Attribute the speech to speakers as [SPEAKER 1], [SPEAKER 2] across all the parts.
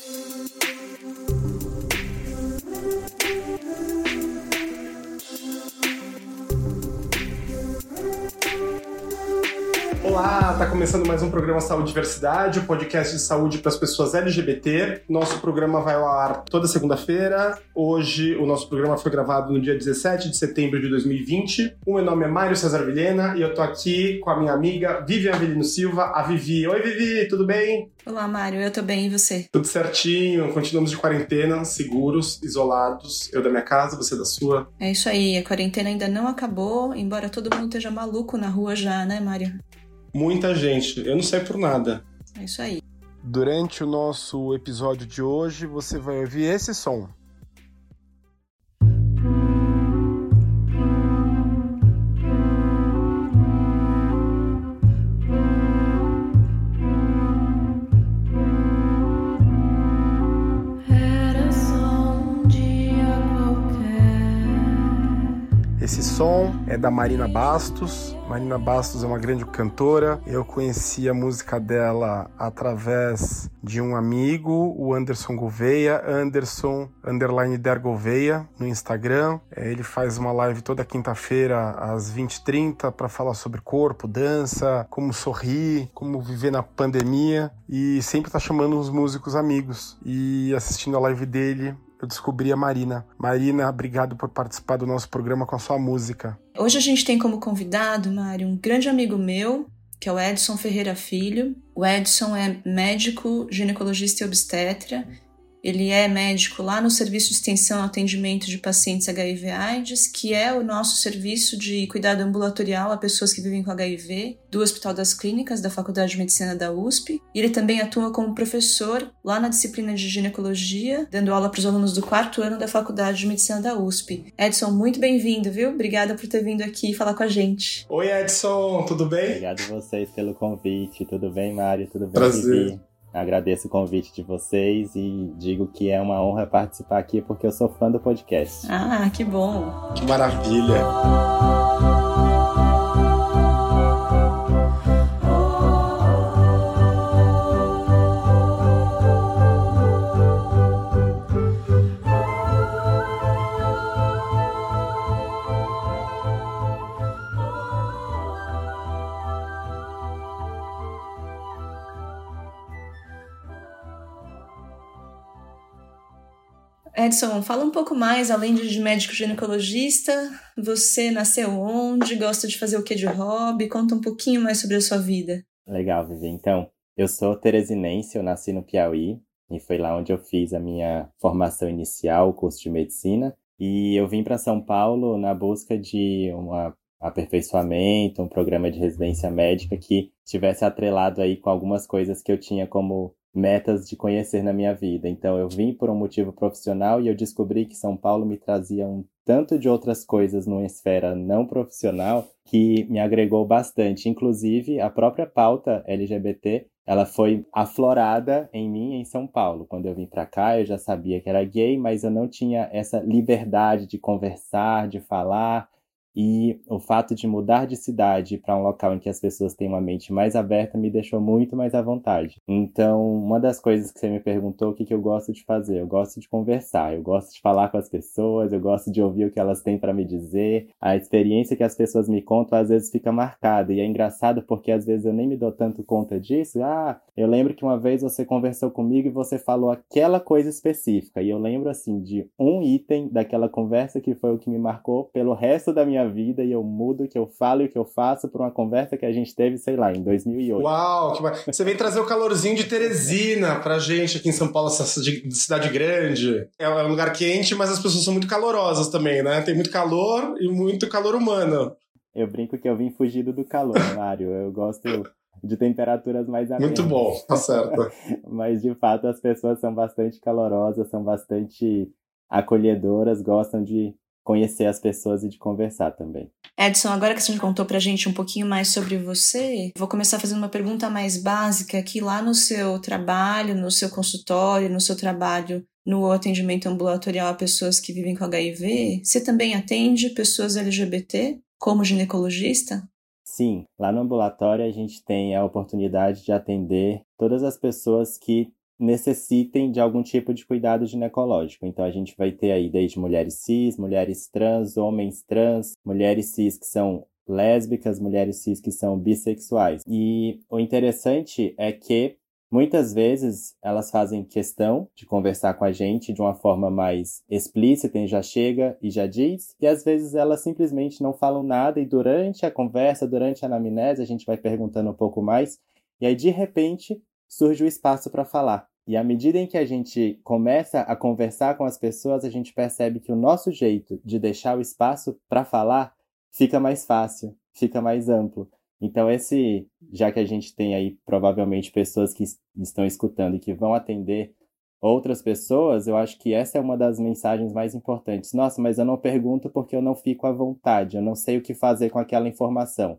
[SPEAKER 1] Música Olá, tá começando mais um programa Saúde e Diversidade, o um podcast de saúde para as pessoas LGBT. Nosso programa vai ao ar toda segunda-feira. Hoje o nosso programa foi gravado no dia 17 de setembro de 2020. O meu nome é Mário Cesar Vilhena e eu tô aqui com a minha amiga Vivian Avelino Silva, a Vivi. Oi, Vivi, tudo bem?
[SPEAKER 2] Olá, Mário, eu tô bem e você?
[SPEAKER 1] Tudo certinho, continuamos de quarentena, seguros, isolados. Eu da minha casa, você da sua.
[SPEAKER 2] É isso aí, a quarentena ainda não acabou, embora todo mundo esteja maluco na rua já, né, Mário?
[SPEAKER 1] Muita gente. Eu não sei por nada.
[SPEAKER 2] É isso aí.
[SPEAKER 1] Durante o nosso episódio de hoje, você vai ouvir esse som. Esse som é da Marina Bastos. Marina Bastos é uma grande cantora. Eu conheci a música dela através de um amigo, o Anderson Gouveia, Anderson underline der Gouveia no Instagram. É, ele faz uma live toda quinta-feira às 20h30 para falar sobre corpo, dança, como sorrir, como viver na pandemia e sempre tá chamando uns músicos amigos. E assistindo a live dele, eu descobri a Marina. Marina, obrigado por participar do nosso programa com a sua música.
[SPEAKER 2] Hoje a gente tem como convidado, Mário, um grande amigo meu, que é o Edson Ferreira Filho. O Edson é médico, ginecologista e obstetra ele é médico lá no Serviço de Extensão Atendimento de Pacientes HIV/AIDS, que é o nosso serviço de cuidado ambulatorial a pessoas que vivem com HIV, do Hospital das Clínicas da Faculdade de Medicina da USP. E ele também atua como professor lá na disciplina de ginecologia, dando aula para os alunos do quarto ano da Faculdade de Medicina da USP. Edson, muito bem-vindo, viu? Obrigada por ter vindo aqui falar com a gente.
[SPEAKER 1] Oi, Edson, tudo bem?
[SPEAKER 3] Obrigado a vocês pelo convite. Tudo bem, Mário? Tudo bem,
[SPEAKER 1] Prazer.
[SPEAKER 3] Vivi? Agradeço o convite de vocês e digo que é uma honra participar aqui porque eu sou fã do podcast.
[SPEAKER 2] Ah, que bom!
[SPEAKER 1] Que maravilha!
[SPEAKER 2] Edson, fala um pouco mais, além de médico ginecologista, você nasceu onde, gosta de fazer o que de hobby? Conta um pouquinho mais sobre a sua vida.
[SPEAKER 3] Legal, Vivi. Então, eu sou teresinense, eu nasci no Piauí, e foi lá onde eu fiz a minha formação inicial, o curso de medicina, e eu vim para São Paulo na busca de um aperfeiçoamento, um programa de residência médica que tivesse atrelado aí com algumas coisas que eu tinha como metas de conhecer na minha vida. Então eu vim por um motivo profissional e eu descobri que São Paulo me trazia um tanto de outras coisas numa esfera não profissional que me agregou bastante, inclusive a própria pauta LGBT, ela foi aflorada em mim em São Paulo. Quando eu vim para cá, eu já sabia que era gay, mas eu não tinha essa liberdade de conversar, de falar, e o fato de mudar de cidade para um local em que as pessoas têm uma mente mais aberta me deixou muito mais à vontade. Então, uma das coisas que você me perguntou, o que, que eu gosto de fazer? Eu gosto de conversar, eu gosto de falar com as pessoas, eu gosto de ouvir o que elas têm para me dizer. A experiência que as pessoas me contam às vezes fica marcada. E é engraçado porque às vezes eu nem me dou tanto conta disso. Ah, eu lembro que uma vez você conversou comigo e você falou aquela coisa específica. E eu lembro, assim, de um item daquela conversa que foi o que me marcou pelo resto da minha minha vida e eu mudo o que eu falo e o que eu faço por uma conversa que a gente teve, sei lá, em 2008.
[SPEAKER 1] Uau, que... você vem trazer o calorzinho de Teresina pra gente aqui em São Paulo, essa cidade grande. É um lugar quente, mas as pessoas são muito calorosas também, né? Tem muito calor e muito calor humano.
[SPEAKER 3] Eu brinco que eu vim fugido do calor, Mário. Eu gosto de temperaturas mais amenas.
[SPEAKER 1] Muito bom, tá certo.
[SPEAKER 3] Mas de fato as pessoas são bastante calorosas, são bastante acolhedoras, gostam de conhecer as pessoas e de conversar também.
[SPEAKER 2] Edson, agora que você contou pra gente um pouquinho mais sobre você, vou começar fazendo uma pergunta mais básica que lá no seu trabalho, no seu consultório, no seu trabalho no atendimento ambulatorial a pessoas que vivem com HIV, você também atende pessoas LGBT como ginecologista?
[SPEAKER 3] Sim, lá no ambulatório a gente tem a oportunidade de atender todas as pessoas que necessitem de algum tipo de cuidado ginecológico. Então a gente vai ter aí desde mulheres cis, mulheres trans, homens trans, mulheres cis que são lésbicas, mulheres cis que são bissexuais. E o interessante é que Muitas vezes elas fazem questão de conversar com a gente de uma forma mais explícita e já chega e já diz, e às vezes elas simplesmente não falam nada e durante a conversa, durante a anamnese, a gente vai perguntando um pouco mais, e aí de repente surge o espaço para falar. E à medida em que a gente começa a conversar com as pessoas, a gente percebe que o nosso jeito de deixar o espaço para falar fica mais fácil, fica mais amplo. Então, esse, já que a gente tem aí provavelmente pessoas que estão escutando e que vão atender outras pessoas, eu acho que essa é uma das mensagens mais importantes. Nossa, mas eu não pergunto porque eu não fico à vontade, eu não sei o que fazer com aquela informação.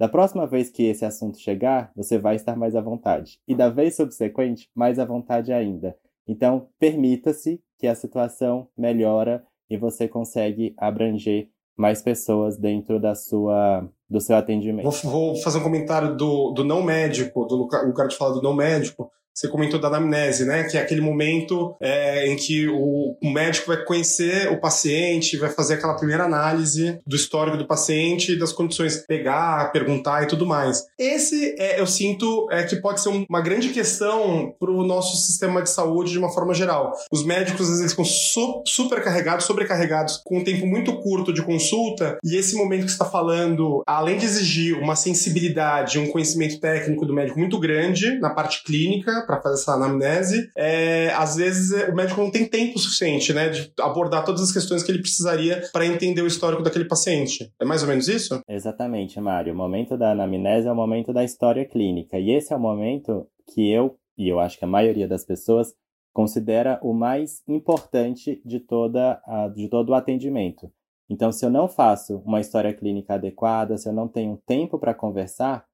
[SPEAKER 3] Da próxima vez que esse assunto chegar, você vai estar mais à vontade. E da vez subsequente, mais à vontade ainda. Então, permita-se que a situação melhora e você consegue abranger mais pessoas dentro da sua do seu atendimento.
[SPEAKER 1] Vou, vou fazer um comentário do, do não médico, do lugar de falar do não médico. Você comentou da anamnese, né? Que é aquele momento é, em que o, médico vai conhecer o paciente, vai fazer aquela primeira análise do histórico do paciente, das condições, pegar, perguntar e tudo mais. Esse, é, eu sinto, é que pode ser uma grande questão para o nosso sistema de saúde de uma forma geral. Os médicos, às vezes, ficam su super carregados, sobrecarregados, com um tempo muito curto de consulta, e esse momento que está falando, além de exigir uma sensibilidade, um conhecimento técnico do médico muito grande na parte clínica, para fazer essa anamnese, é, às vezes o médico não tem tempo suficiente, né, de abordar todas as questões que ele precisaria para entender o histórico daquele paciente. É mais ou menos isso?
[SPEAKER 3] Exatamente, Mário. O momento da anamnese é o momento da história clínica. E esse é o momento que eu, e eu acho que a maioria das pessoas, considera o mais importante de, toda a, de todo o atendimento. Então, se eu não faço uma história clínica adequada, se eu não tenho tempo para conversar,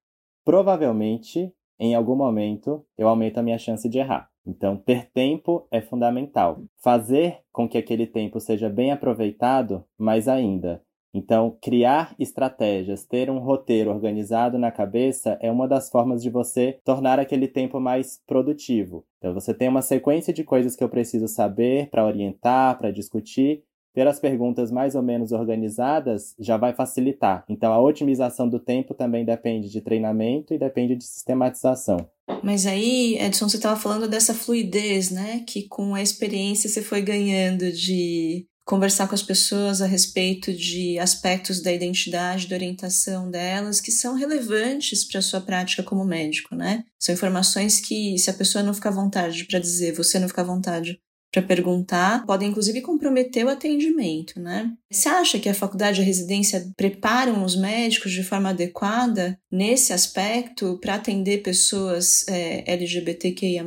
[SPEAKER 3] provavelmente em algum momento eu aumento a minha chance de errar. Então, ter tempo é fundamental. Fazer com que aquele tempo seja bem aproveitado, mais ainda. Então, criar estratégias, ter um roteiro organizado na cabeça é uma das formas de você tornar aquele tempo mais produtivo. Então, você tem uma sequência de coisas que eu preciso saber para orientar, para discutir, ter as perguntas mais ou menos organizadas já vai facilitar. Então, a otimização do tempo também depende de treinamento e depende de sistematização.
[SPEAKER 2] Mas aí, Edson, você estava falando dessa fluidez, né? Que com a experiência você foi ganhando de conversar com as pessoas a respeito de aspectos da identidade, da orientação delas, que são relevantes para a sua prática como médico, né? São informações que, se a pessoa não ficar à vontade para dizer, você não ficar à vontade para perguntar, podem inclusive comprometer o atendimento, né? Você acha que a faculdade e a residência preparam os médicos de forma adequada nesse aspecto para atender pessoas é, LGBTQIA+.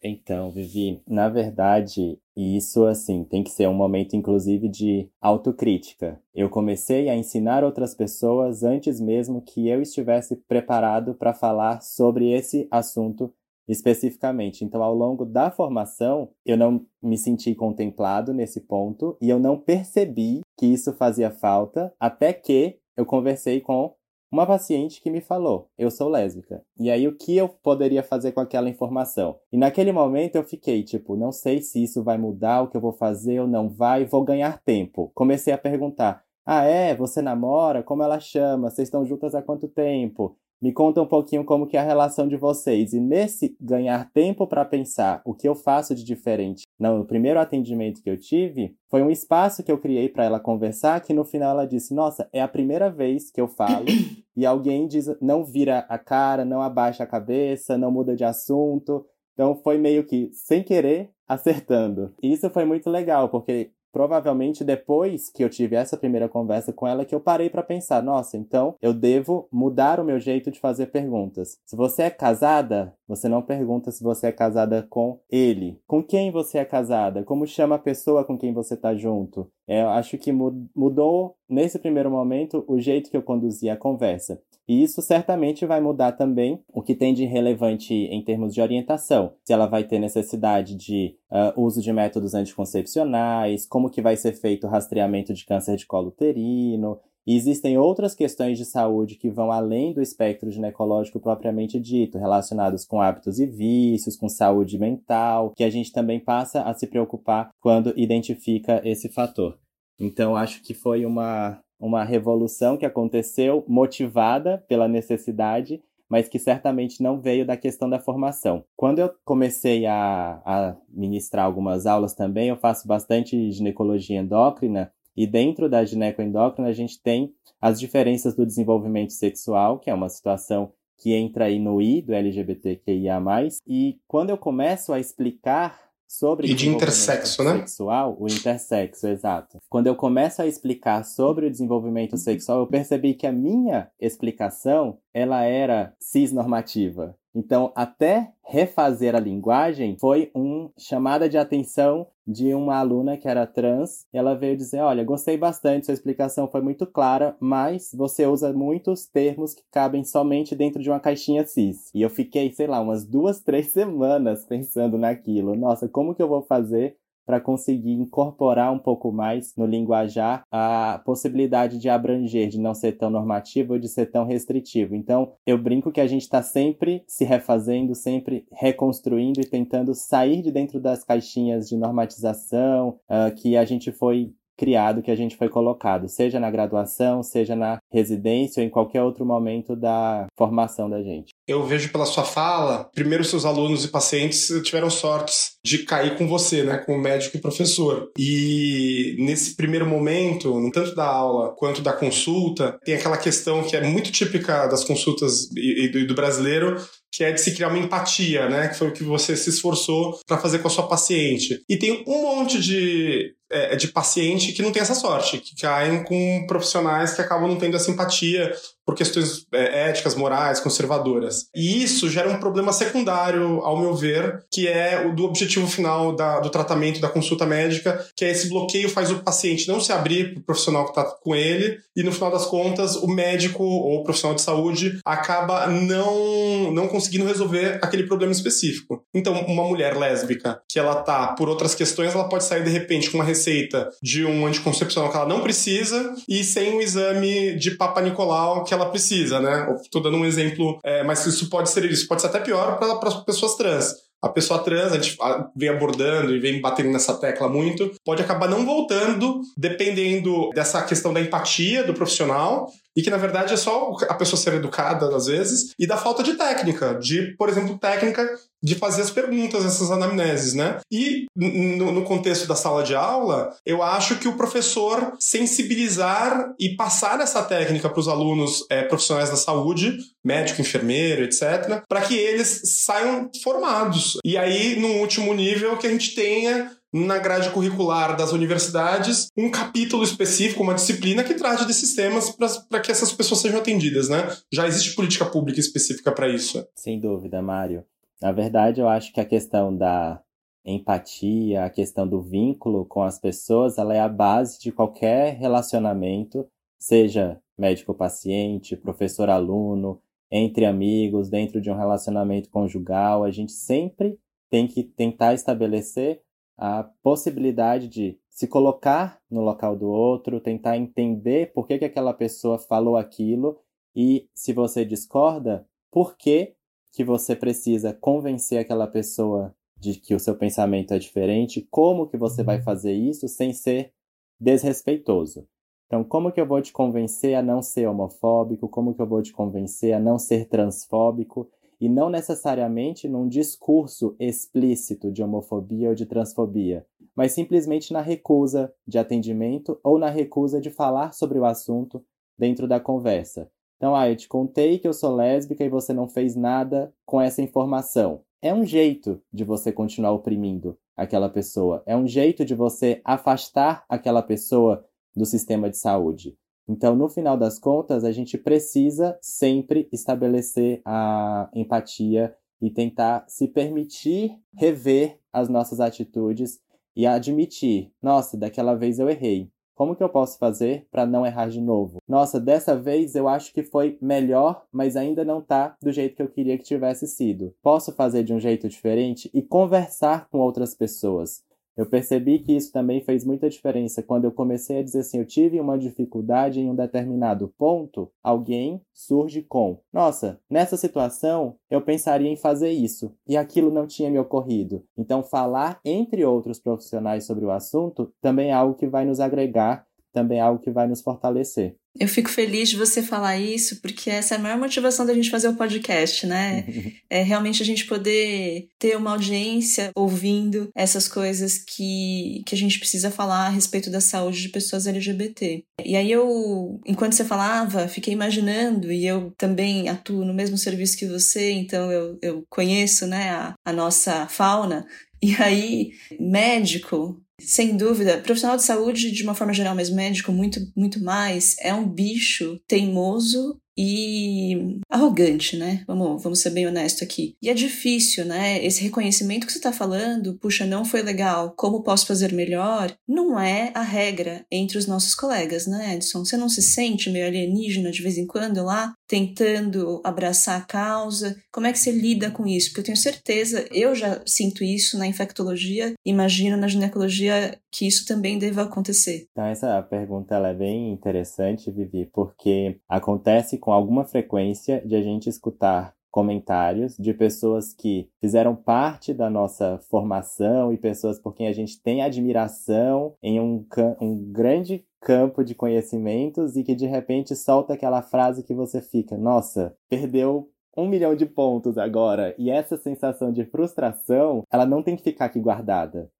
[SPEAKER 3] Então, Vivi, na verdade, isso assim tem que ser um momento inclusive de autocrítica. Eu comecei a ensinar outras pessoas antes mesmo que eu estivesse preparado para falar sobre esse assunto especificamente. Então, ao longo da formação, eu não me senti contemplado nesse ponto e eu não percebi que isso fazia falta até que eu conversei com uma paciente que me falou: eu sou lésbica. E aí, o que eu poderia fazer com aquela informação? E naquele momento eu fiquei tipo: não sei se isso vai mudar o que eu vou fazer ou não vai, vou ganhar tempo. Comecei a perguntar. Ah, é? Você namora? Como ela chama? Vocês estão juntas há quanto tempo? Me conta um pouquinho como que é a relação de vocês. E nesse ganhar tempo para pensar o que eu faço de diferente não, no primeiro atendimento que eu tive, foi um espaço que eu criei para ela conversar, que no final ela disse: Nossa, é a primeira vez que eu falo e alguém diz, não vira a cara, não abaixa a cabeça, não muda de assunto. Então foi meio que sem querer acertando. E isso foi muito legal, porque provavelmente depois que eu tive essa primeira conversa com ela que eu parei para pensar, nossa, então eu devo mudar o meu jeito de fazer perguntas. Se você é casada, você não pergunta se você é casada com ele. Com quem você é casada? Como chama a pessoa com quem você tá junto? É, eu acho que mudou nesse primeiro momento o jeito que eu conduzia a conversa. E isso certamente vai mudar também o que tem de relevante em termos de orientação. Se ela vai ter necessidade de uh, uso de métodos anticoncepcionais, como que vai ser feito o rastreamento de câncer de colo uterino. E existem outras questões de saúde que vão além do espectro ginecológico propriamente dito, relacionados com hábitos e vícios, com saúde mental, que a gente também passa a se preocupar quando identifica esse fator. Então, acho que foi uma, uma revolução que aconteceu motivada pela necessidade mas que certamente não veio da questão da formação. Quando eu comecei a, a ministrar algumas aulas também, eu faço bastante ginecologia endócrina, e dentro da ginecoendócrina a gente tem as diferenças do desenvolvimento sexual, que é uma situação que entra aí no I do LGBTQIA+, e quando eu começo a explicar sobre
[SPEAKER 1] e de intersexo, né?
[SPEAKER 3] sexual, o intersexo, exato. Quando eu começo a explicar sobre o desenvolvimento sexual, eu percebi que a minha explicação ela era cisnormativa. Então, até refazer a linguagem foi uma chamada de atenção de uma aluna que era trans. Ela veio dizer: Olha, gostei bastante, sua explicação foi muito clara, mas você usa muitos termos que cabem somente dentro de uma caixinha cis. E eu fiquei, sei lá, umas duas, três semanas pensando naquilo. Nossa, como que eu vou fazer para conseguir incorporar um pouco mais no linguajar a possibilidade de abranger, de não ser tão normativo ou de ser tão restritivo. Então, eu brinco que a gente está sempre se refazendo, sempre reconstruindo e tentando sair de dentro das caixinhas de normatização uh, que a gente foi criado que a gente foi colocado, seja na graduação, seja na residência ou em qualquer outro momento da formação da gente.
[SPEAKER 1] Eu vejo pela sua fala, primeiro seus alunos e pacientes tiveram sortes de cair com você, né, como médico e professor. E nesse primeiro momento, tanto da aula quanto da consulta, tem aquela questão que é muito típica das consultas e do brasileiro, que é de se criar uma empatia, né? Que foi o que você se esforçou para fazer com a sua paciente. E tem um monte de, é, de paciente que não tem essa sorte, que caem com profissionais que acabam não tendo essa empatia por questões é, éticas, morais, conservadoras. E isso gera um problema secundário, ao meu ver, que é o do objetivo final da, do tratamento da consulta médica, que é esse bloqueio faz o paciente não se abrir para o profissional que está com ele, e no final das contas, o médico ou o profissional de saúde acaba não, não conseguindo resolver aquele problema específico. Então, uma mulher lésbica que ela tá por outras questões, ela pode sair de repente com uma receita de um anticoncepcional que ela não precisa e sem um exame de Papa Nicolau que ela precisa, né? Estou dando um exemplo, é, mas isso pode ser isso, pode ser até pior para as pessoas trans. A pessoa trans, a gente vem abordando e vem batendo nessa tecla muito, pode acabar não voltando, dependendo dessa questão da empatia do profissional, e que na verdade é só a pessoa ser educada às vezes, e da falta de técnica, de, por exemplo, técnica de fazer as perguntas, essas anamneses, né? E no, no, contexto da sala de aula, eu acho que o professor sensibilizar e passar essa técnica para os alunos é, profissionais da saúde, médico, enfermeiro, etc., para que eles saiam formados. E aí, no último nível, que a gente tenha na grade curricular das universidades um capítulo específico, uma disciplina que trate desses temas para que essas pessoas sejam atendidas, né? Já existe política pública específica para isso.
[SPEAKER 3] Sem dúvida, Mário. Na verdade, eu acho que a questão da empatia, a questão do vínculo com as pessoas, ela é a base de qualquer relacionamento, seja médico-paciente, professor-aluno, entre amigos, dentro de um relacionamento conjugal. A gente sempre tem que tentar estabelecer a possibilidade de se colocar no local do outro, tentar entender por que, que aquela pessoa falou aquilo e, se você discorda, por que, que você precisa convencer aquela pessoa de que o seu pensamento é diferente, como que você vai uhum. fazer isso sem ser desrespeitoso. Então, como que eu vou te convencer a não ser homofóbico? Como que eu vou te convencer a não ser transfóbico? E não necessariamente num discurso explícito de homofobia ou de transfobia, mas simplesmente na recusa de atendimento ou na recusa de falar sobre o assunto dentro da conversa. Então, ah, eu te contei que eu sou lésbica e você não fez nada com essa informação. É um jeito de você continuar oprimindo aquela pessoa, é um jeito de você afastar aquela pessoa do sistema de saúde. Então, no final das contas, a gente precisa sempre estabelecer a empatia e tentar se permitir rever as nossas atitudes e admitir: nossa, daquela vez eu errei. Como que eu posso fazer para não errar de novo? Nossa, dessa vez eu acho que foi melhor, mas ainda não tá do jeito que eu queria que tivesse sido. Posso fazer de um jeito diferente e conversar com outras pessoas. Eu percebi que isso também fez muita diferença quando eu comecei a dizer assim: eu tive uma dificuldade em um determinado ponto, alguém surge com: nossa, nessa situação eu pensaria em fazer isso e aquilo não tinha me ocorrido. Então, falar entre outros profissionais sobre o assunto também é algo que vai nos agregar, também é algo que vai nos fortalecer.
[SPEAKER 2] Eu fico feliz de você falar isso, porque essa é a maior motivação da gente fazer o podcast, né? é realmente a gente poder ter uma audiência ouvindo essas coisas que, que a gente precisa falar a respeito da saúde de pessoas LGBT. E aí eu, enquanto você falava, fiquei imaginando, e eu também atuo no mesmo serviço que você, então eu, eu conheço né, a, a nossa fauna. E aí, médico, sem dúvida, profissional de saúde, de uma forma geral, mas médico muito, muito mais, é um bicho teimoso e arrogante, né? Vamos, vamos ser bem honesto aqui. E é difícil, né? Esse reconhecimento que você está falando, puxa, não foi legal, como posso fazer melhor? Não é a regra entre os nossos colegas, né, Edson? Você não se sente meio alienígena de vez em quando lá, tentando abraçar a causa? Como é que você lida com isso? Porque eu tenho certeza, eu já sinto isso na infectologia, imagino na ginecologia que isso também deva acontecer.
[SPEAKER 3] Então, essa pergunta ela é bem interessante, Vivi, porque acontece com alguma frequência de a gente escutar comentários de pessoas que fizeram parte da nossa formação e pessoas por quem a gente tem admiração em um, um grande campo de conhecimentos e que de repente solta aquela frase que você fica, nossa, perdeu um milhão de pontos agora. E essa sensação de frustração, ela não tem que ficar aqui guardada.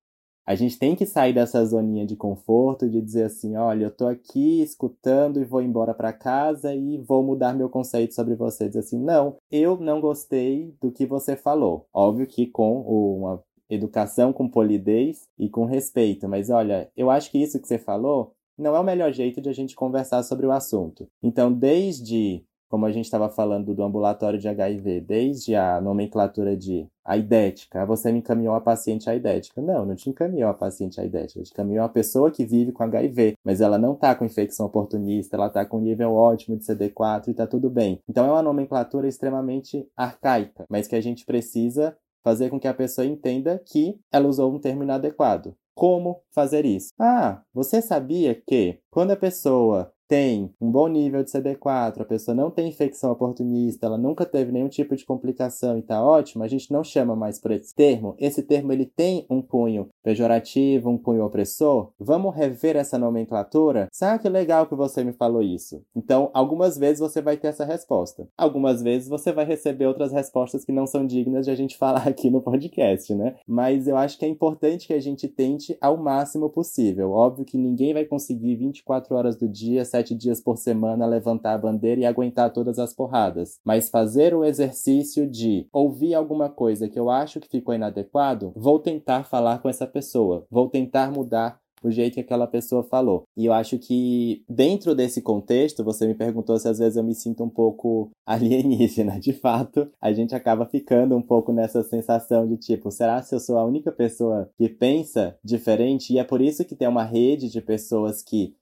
[SPEAKER 3] A gente tem que sair dessa zoninha de conforto de dizer assim, olha, eu tô aqui escutando e vou embora para casa e vou mudar meu conceito sobre você. Assim, não, eu não gostei do que você falou. Óbvio que com uma educação com polidez e com respeito, mas olha, eu acho que isso que você falou não é o melhor jeito de a gente conversar sobre o assunto. Então, desde como a gente estava falando do ambulatório de HIV, desde a nomenclatura de aidética, você me encaminhou a paciente aidética. Não, não te encaminhou a paciente aidética, te encaminhou a pessoa que vive com HIV, mas ela não está com infecção oportunista, ela está com nível ótimo de CD4 e está tudo bem. Então é uma nomenclatura extremamente arcaica, mas que a gente precisa fazer com que a pessoa entenda que ela usou um termo inadequado. Como fazer isso? Ah, você sabia que quando a pessoa tem um bom nível de CD4, a pessoa não tem infecção oportunista, ela nunca teve nenhum tipo de complicação e tá ótimo, a gente não chama mais por esse termo. Esse termo ele tem um cunho pejorativo, um cunho opressor. Vamos rever essa nomenclatura? Sabe que legal que você me falou isso? Então, algumas vezes você vai ter essa resposta. Algumas vezes você vai receber outras respostas que não são dignas de a gente falar aqui no podcast, né? Mas eu acho que é importante que a gente tente ao máximo possível. Óbvio que ninguém vai conseguir 24 horas do dia, 7 sete dias por semana levantar a bandeira e aguentar todas as porradas. Mas fazer o exercício de ouvir alguma coisa que eu acho que ficou inadequado, vou tentar falar com essa pessoa, vou tentar mudar o jeito que aquela pessoa falou. E eu acho que dentro desse contexto, você me perguntou se às vezes eu me sinto um pouco alienígena. De fato, a gente acaba ficando um pouco nessa sensação de tipo, será se eu sou a única pessoa que pensa diferente? E é por isso que tem uma rede de pessoas que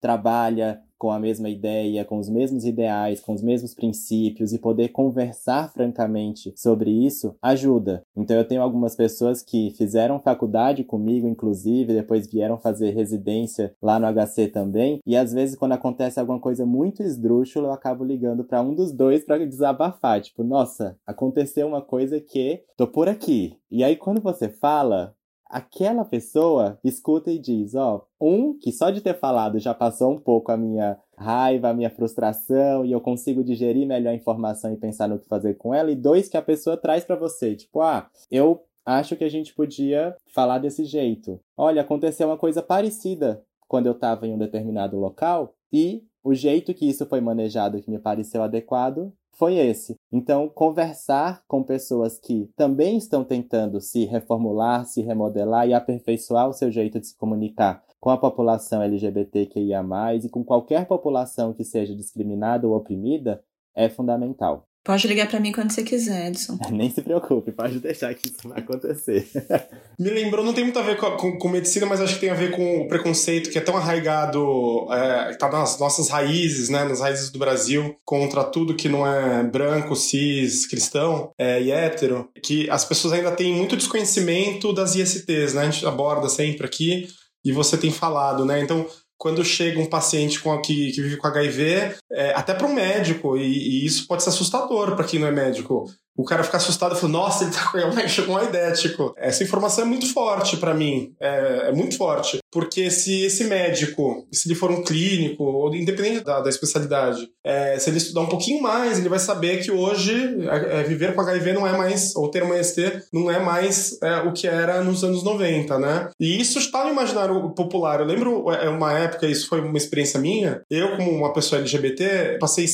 [SPEAKER 3] trabalha com a mesma ideia, com os mesmos ideais, com os mesmos princípios e poder conversar francamente sobre isso ajuda. Então eu tenho algumas pessoas que fizeram faculdade comigo, inclusive, depois vieram fazer residência lá no HC também, e às vezes quando acontece alguma coisa muito esdrúxula, eu acabo ligando para um dos dois para desabafar, tipo, nossa, aconteceu uma coisa que tô por aqui. E aí quando você fala, aquela pessoa escuta e diz, ó, um que só de ter falado já passou um pouco a minha raiva, a minha frustração e eu consigo digerir melhor a informação e pensar no que fazer com ela, e dois que a pessoa traz para você, tipo, ah, eu acho que a gente podia falar desse jeito. Olha, aconteceu uma coisa parecida quando eu estava em um determinado local e o jeito que isso foi manejado que me pareceu adequado foi esse. Então, conversar com pessoas que também estão tentando se reformular, se remodelar e aperfeiçoar o seu jeito de se comunicar com a população LGBTQIA, e com qualquer população que seja discriminada ou oprimida, é fundamental.
[SPEAKER 2] Pode ligar para mim quando você quiser, Edson.
[SPEAKER 3] Nem se preocupe, pode deixar que isso vai acontecer.
[SPEAKER 1] Me lembrou, não tem muito a ver com, com, com, medicina, mas acho que tem a ver com o preconceito que é tão arraigado, é, tá nas nossas raízes, né, nas raízes do Brasil, contra tudo que não é branco, cis, cristão é, e hétero, que as pessoas ainda têm muito desconhecimento das ISTs, né, a gente aborda sempre aqui, e você tem falado, né, então quando chega um paciente com, que, que vive com HIV, é, até para um médico, e, e, isso pode ser assustador para quem não é médico o cara fica assustado e fala, nossa, ele tá com uma ideia, tipo, essa informação é muito forte para mim, é, é, muito forte, porque se esse médico, se ele for um clínico, ou independente da, da especialidade, é, se ele estudar um pouquinho mais, ele vai saber que hoje é, é viver com HIV não é mais, ou ter uma ST, não é mais é, o que era nos anos 90, né? E isso está no imaginário popular. Eu lembro, é, uma época, isso foi uma experiência minha, eu como uma pessoa LGBT, passei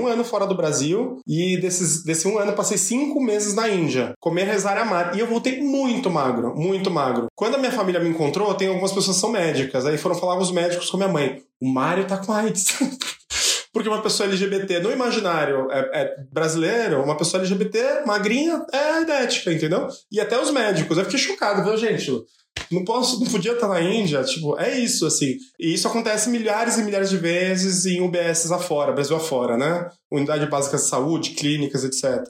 [SPEAKER 1] um ano fora do Brasil, e desses, desse um ano passei cinco meses na Índia, comer, rezar e amar. E eu voltei muito magro, muito magro. Quando a minha família me encontrou, tem algumas pessoas que são médicas. Aí foram falar com os médicos com minha mãe: o Mário tá com AIDS. Porque uma pessoa LGBT no imaginário é, é, brasileiro, uma pessoa LGBT magrinha é idética, entendeu? E até os médicos. Eu fiquei chocado, viu, gente? Não posso, não podia estar na Índia, tipo, é isso, assim. E isso acontece milhares e milhares de vezes em UBSs afora, Brasil afora, né? Unidade básica de saúde, clínicas, etc.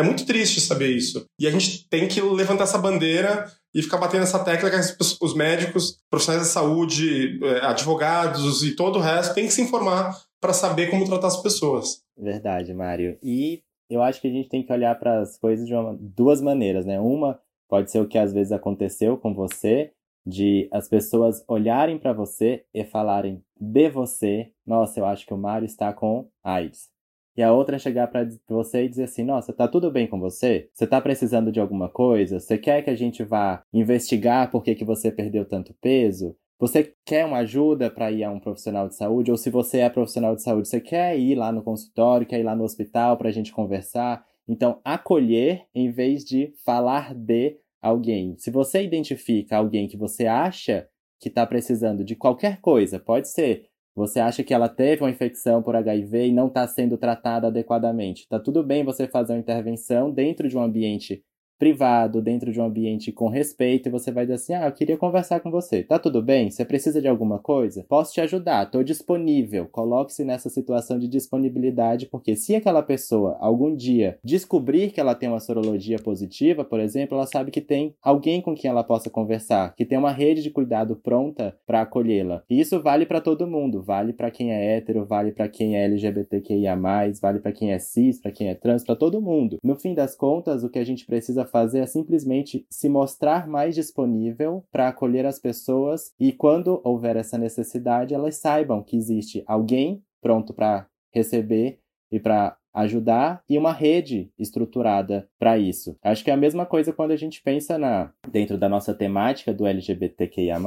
[SPEAKER 1] É muito triste saber isso. E a gente tem que levantar essa bandeira e ficar batendo essa tecla que os médicos, profissionais da saúde, é, advogados e todo o resto têm que se informar para saber como tratar as pessoas.
[SPEAKER 3] Verdade, Mário. E eu acho que a gente tem que olhar para as coisas de uma, duas maneiras, né? Uma pode ser o que às vezes aconteceu com você, de as pessoas olharem para você e falarem de você, nossa, eu acho que o Mário está com AIDS. E a outra é chegar para você e dizer assim: Nossa, tá tudo bem com você? Você tá precisando de alguma coisa? Você quer que a gente vá investigar por que, que você perdeu tanto peso? Você quer uma ajuda para ir a um profissional de saúde? Ou se você é profissional de saúde, você quer ir lá no consultório, quer ir lá no hospital para a gente conversar? Então, acolher em vez de falar de alguém. Se você identifica alguém que você acha que está precisando de qualquer coisa, pode ser você acha que ela teve uma infecção por HIV e não está sendo tratada adequadamente. Está tudo bem você fazer uma intervenção dentro de um ambiente privado, dentro de um ambiente com respeito, e você vai dizer assim: Ah, eu queria conversar com você. Tá tudo bem? Você precisa de alguma coisa? Posso te ajudar, estou disponível. Coloque-se nessa situação de disponibilidade, porque se aquela pessoa algum dia descobrir que ela tem uma sorologia positiva, por exemplo, ela sabe que tem alguém com quem ela possa conversar, que tem uma rede de cuidado pronta para acolhê-la. E isso vale para todo mundo, vale para quem é hétero, vale para quem é LGBTQIA+, vale para quem é cis, para quem é trans, para todo mundo. No fim das contas, o que a gente precisa fazer é simplesmente se mostrar mais disponível para acolher as pessoas e quando houver essa necessidade, elas saibam que existe alguém pronto para receber e para ajudar e uma rede estruturada para isso. Acho que é a mesma coisa quando a gente pensa na dentro da nossa temática do LGBTQIA+,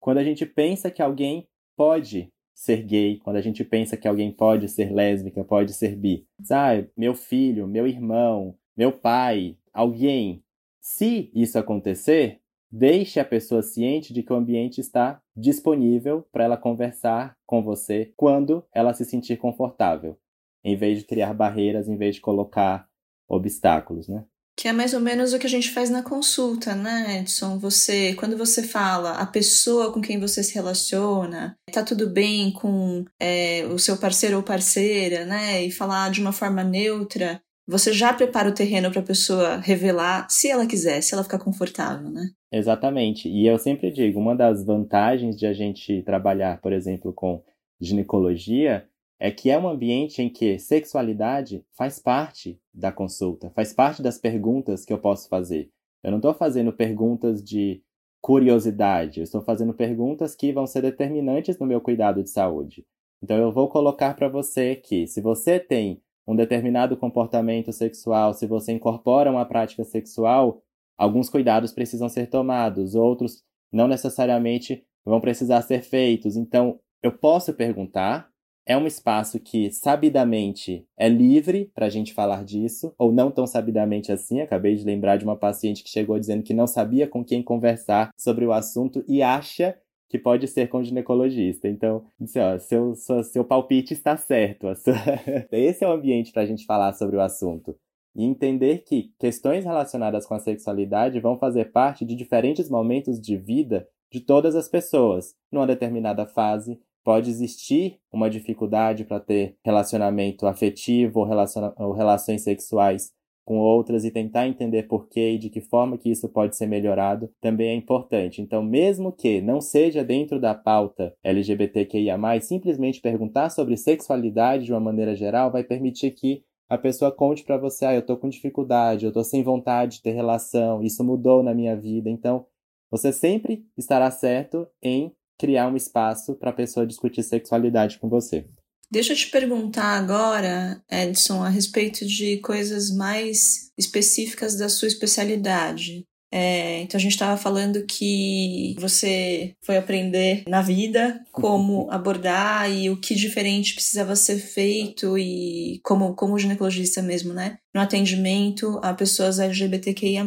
[SPEAKER 3] quando a gente pensa que alguém pode ser gay, quando a gente pensa que alguém pode ser lésbica, pode ser bi. Ah, meu filho, meu irmão, meu pai, alguém. Se isso acontecer, deixe a pessoa ciente de que o ambiente está disponível para ela conversar com você quando ela se sentir confortável, em vez de criar barreiras, em vez de colocar obstáculos, né?
[SPEAKER 2] Que é mais ou menos o que a gente faz na consulta, né, Edson? Você, quando você fala a pessoa com quem você se relaciona, tá tudo bem com é, o seu parceiro ou parceira, né? E falar de uma forma neutra, você já prepara o terreno para a pessoa revelar, se ela quiser, se ela ficar confortável, né?
[SPEAKER 3] Exatamente. E eu sempre digo, uma das vantagens de a gente trabalhar, por exemplo, com ginecologia, é que é um ambiente em que sexualidade faz parte da consulta, faz parte das perguntas que eu posso fazer. Eu não estou fazendo perguntas de curiosidade, eu estou fazendo perguntas que vão ser determinantes no meu cuidado de saúde. Então eu vou colocar para você que se você tem um determinado comportamento sexual, se você incorpora uma prática sexual, alguns cuidados precisam ser tomados, outros não necessariamente vão precisar ser feitos. Então, eu posso perguntar, é um espaço que sabidamente é livre para a gente falar disso, ou não tão sabidamente assim. Acabei de lembrar de uma paciente que chegou dizendo que não sabia com quem conversar sobre o assunto e acha que pode ser com ginecologista. Então, assim, ó, seu, seu, seu palpite está certo. Sua... Esse é o ambiente para a gente falar sobre o assunto. E entender que questões relacionadas com a sexualidade vão fazer parte de diferentes momentos de vida de todas as pessoas, numa determinada fase, pode existir uma dificuldade para ter relacionamento afetivo ou, relaciona ou relações sexuais com outras e tentar entender por que e de que forma que isso pode ser melhorado também é importante. Então, mesmo que não seja dentro da pauta LGBTQIA+, simplesmente perguntar sobre sexualidade de uma maneira geral vai permitir que a pessoa conte para você, ah, eu tô com dificuldade, eu tô sem vontade de ter relação, isso mudou na minha vida. Então, você sempre estará certo em criar um espaço para a pessoa discutir sexualidade com você.
[SPEAKER 2] Deixa eu te perguntar agora, Edson, a respeito de coisas mais específicas da sua especialidade. É, então a gente estava falando que você foi aprender na vida como abordar e o que diferente precisava ser feito e como como ginecologista mesmo, né? No atendimento a pessoas LGBTQIA.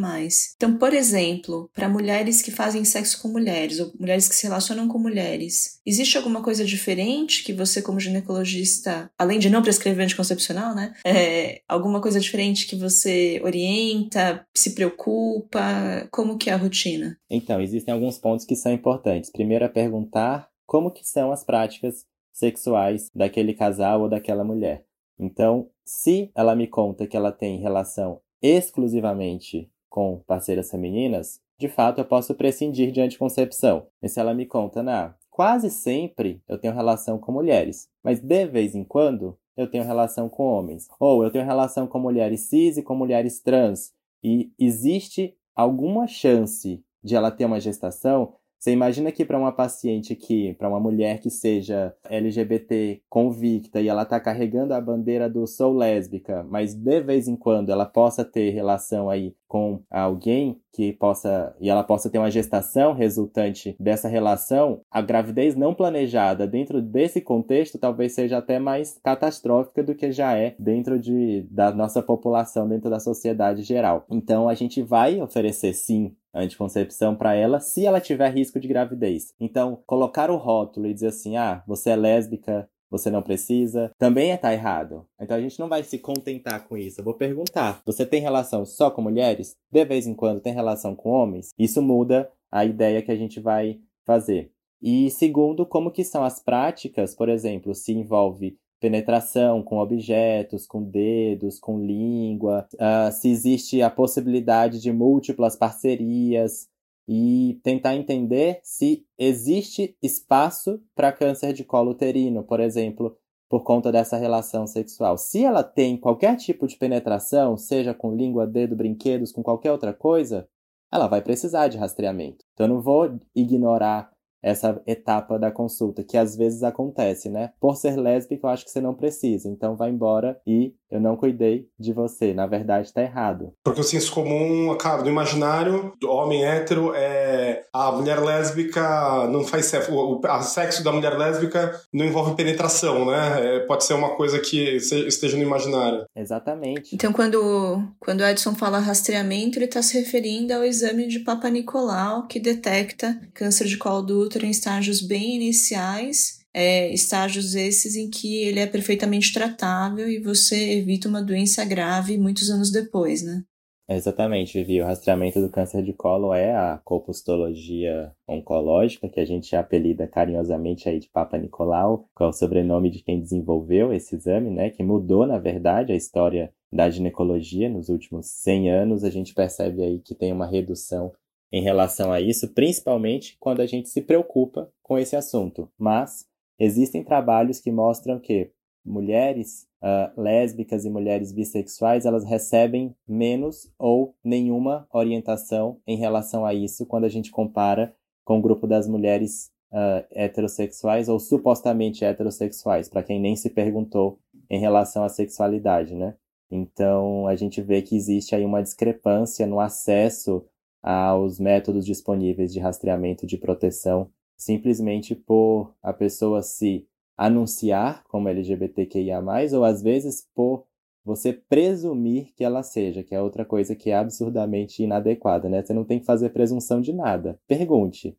[SPEAKER 2] Então, por exemplo, para mulheres que fazem sexo com mulheres ou mulheres que se relacionam com mulheres, existe alguma coisa diferente que você, como ginecologista, além de não prescrever anticoncepcional, né? É, alguma coisa diferente que você orienta, se preocupa? Como que é a rotina?
[SPEAKER 3] Então, existem alguns pontos que são importantes. Primeiro é perguntar como que são as práticas sexuais daquele casal ou daquela mulher. Então, se ela me conta que ela tem relação exclusivamente com parceiras femininas, de fato eu posso prescindir de anticoncepção. E se ela me conta, na quase sempre eu tenho relação com mulheres, mas de vez em quando eu tenho relação com homens. Ou eu tenho relação com mulheres cis e com mulheres trans. E existe alguma chance de ela ter uma gestação, você imagina que para uma paciente que, para uma mulher que seja LGBT convicta e ela está carregando a bandeira do sou lésbica, mas de vez em quando ela possa ter relação aí com alguém que possa e ela possa ter uma gestação resultante dessa relação, a gravidez não planejada dentro desse contexto talvez seja até mais catastrófica do que já é dentro de, da nossa população, dentro da sociedade geral. Então a gente vai oferecer sim anticoncepção para ela se ela tiver risco de gravidez. Então, colocar o rótulo e dizer assim: "Ah, você é lésbica, você não precisa, também é tá errado. Então a gente não vai se contentar com isso. Eu vou perguntar: você tem relação só com mulheres? De vez em quando tem relação com homens? Isso muda a ideia que a gente vai fazer. E segundo, como que são as práticas, por exemplo, se envolve penetração com objetos, com dedos, com língua, uh, se existe a possibilidade de múltiplas parcerias, e tentar entender se existe espaço para câncer de colo uterino, por exemplo, por conta dessa relação sexual. Se ela tem qualquer tipo de penetração, seja com língua, dedo, brinquedos, com qualquer outra coisa, ela vai precisar de rastreamento. Então eu não vou ignorar essa etapa da consulta, que às vezes acontece, né? Por ser lésbica, eu acho que você não precisa, então vai embora e eu não cuidei de você. Na verdade, tá errado.
[SPEAKER 1] Porque o senso comum, cara, do imaginário, do homem hétero, é a mulher lésbica não faz sexo. O, o sexo da mulher lésbica não envolve penetração, né? É, pode ser uma coisa que esteja no imaginário.
[SPEAKER 3] Exatamente.
[SPEAKER 2] Então, quando, quando o Edson fala rastreamento, ele está se referindo ao exame de Papa Nicolau, que detecta câncer de colo do útero em estágios bem iniciais é, estágios esses em que ele é perfeitamente tratável e você evita uma doença grave muitos anos depois, né?
[SPEAKER 3] Exatamente, Vivi. O rastreamento do câncer de colo é a compostologia oncológica, que a gente apelida carinhosamente aí de Papa Nicolau, que é o sobrenome de quem desenvolveu esse exame, né? Que mudou, na verdade, a história da ginecologia nos últimos 100 anos. A gente percebe aí que tem uma redução em relação a isso, principalmente quando a gente se preocupa com esse assunto. Mas Existem trabalhos que mostram que mulheres uh, lésbicas e mulheres bissexuais elas recebem menos ou nenhuma orientação em relação a isso quando a gente compara com o grupo das mulheres uh, heterossexuais ou supostamente heterossexuais, para quem nem se perguntou em relação à sexualidade, né? Então a gente vê que existe aí uma discrepância no acesso aos métodos disponíveis de rastreamento de proteção simplesmente por a pessoa se anunciar como LGBTQIA+, ou às vezes por você presumir que ela seja, que é outra coisa que é absurdamente inadequada, né? Você não tem que fazer presunção de nada. Pergunte.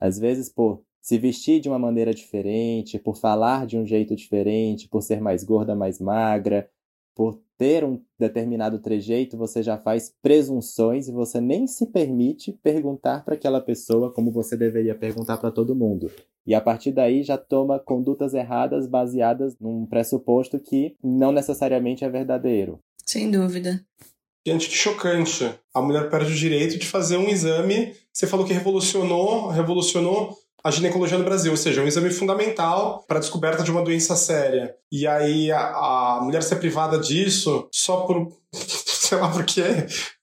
[SPEAKER 3] Às vezes, por se vestir de uma maneira diferente, por falar de um jeito diferente, por ser mais gorda, mais magra, por ter um determinado trejeito, você já faz presunções e você nem se permite perguntar para aquela pessoa como você deveria perguntar para todo mundo. E a partir daí já toma condutas erradas baseadas num pressuposto que não necessariamente é verdadeiro.
[SPEAKER 2] Sem dúvida.
[SPEAKER 1] Diante de chocante. A mulher perde o direito de fazer um exame. Você falou que revolucionou, revolucionou a ginecologia no Brasil, ou seja, um exame fundamental para a descoberta de uma doença séria. E aí a, a mulher ser privada disso só por. sei lá por quê.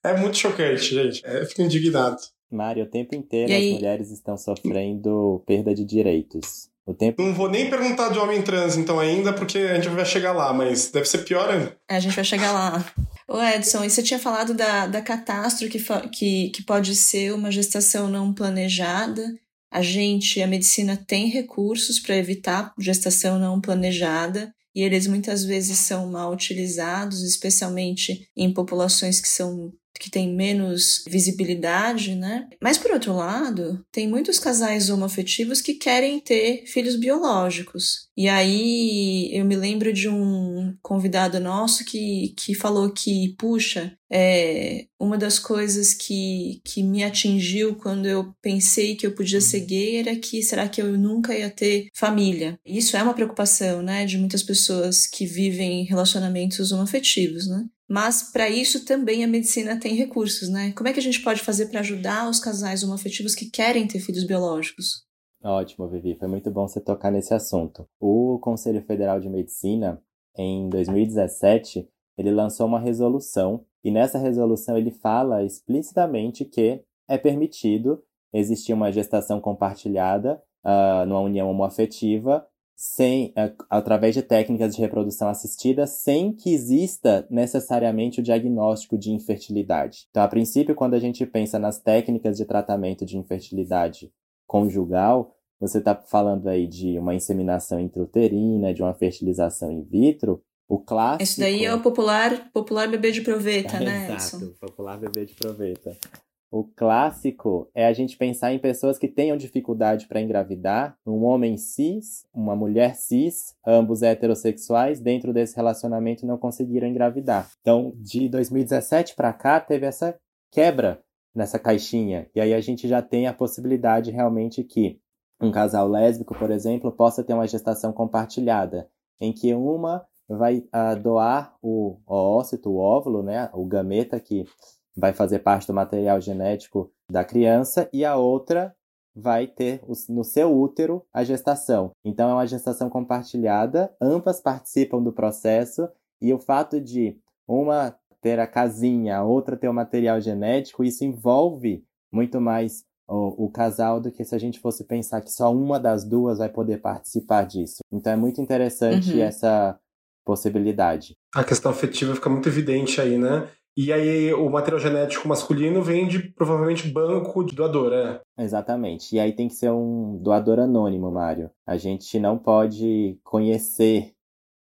[SPEAKER 1] É muito chocante, gente. É, eu fico indignado.
[SPEAKER 3] Mário, o tempo inteiro as mulheres estão sofrendo perda de direitos. O tempo...
[SPEAKER 1] Não vou nem perguntar de homem trans, então, ainda, porque a gente vai chegar lá, mas deve ser pior ainda.
[SPEAKER 2] É, a gente vai chegar lá. Ô Edson, e você tinha falado da, da catástrofe que, que, que pode ser uma gestação não planejada. A gente, a medicina tem recursos para evitar gestação não planejada e eles muitas vezes são mal utilizados, especialmente em populações que são que tem menos visibilidade, né? Mas por outro lado, tem muitos casais homoafetivos que querem ter filhos biológicos. E aí eu me lembro de um convidado nosso que, que falou que, puxa, é, uma das coisas que, que me atingiu quando eu pensei que eu podia ser gay era que será que eu nunca ia ter família? Isso é uma preocupação, né, de muitas pessoas que vivem relacionamentos homoafetivos, né? Mas para isso também a medicina tem recursos, né? Como é que a gente pode fazer para ajudar os casais homoafetivos que querem ter filhos biológicos?
[SPEAKER 3] Ótimo, Vivi. Foi muito bom você tocar nesse assunto. O Conselho Federal de Medicina, em 2017, ele lançou uma resolução e nessa resolução ele fala explicitamente que é permitido existir uma gestação compartilhada uh, numa união homoafetiva sem, através de técnicas de reprodução assistida, sem que exista necessariamente o diagnóstico de infertilidade. Então, a princípio, quando a gente pensa nas técnicas de tratamento de infertilidade conjugal, você está falando aí de uma inseminação intrauterina, de uma fertilização in vitro, o clássico...
[SPEAKER 2] Isso daí é o popular, popular bebê de proveta, né,
[SPEAKER 3] Exato, popular bebê de proveta. O clássico é a gente pensar em pessoas que tenham dificuldade para engravidar, um homem cis, uma mulher cis, ambos heterossexuais, dentro desse relacionamento não conseguiram engravidar. Então, de 2017 para cá, teve essa quebra nessa caixinha. E aí a gente já tem a possibilidade realmente que um casal lésbico, por exemplo, possa ter uma gestação compartilhada, em que uma vai uh, doar o ócito, o óvulo, né, o gameta que vai fazer parte do material genético da criança e a outra vai ter no seu útero a gestação. Então é uma gestação compartilhada, ambas participam do processo e o fato de uma ter a casinha, a outra ter o material genético, isso envolve muito mais o, o, casal do que se a gente fosse pensar que só uma das duas vai poder participar disso. Então é muito interessante uhum. essa possibilidade.
[SPEAKER 1] A questão afetiva fica muito evidente aí, né? E aí o material genético masculino vem de provavelmente banco de doador, é?
[SPEAKER 3] Exatamente. E aí tem que ser um doador anônimo, Mário. A gente não pode conhecer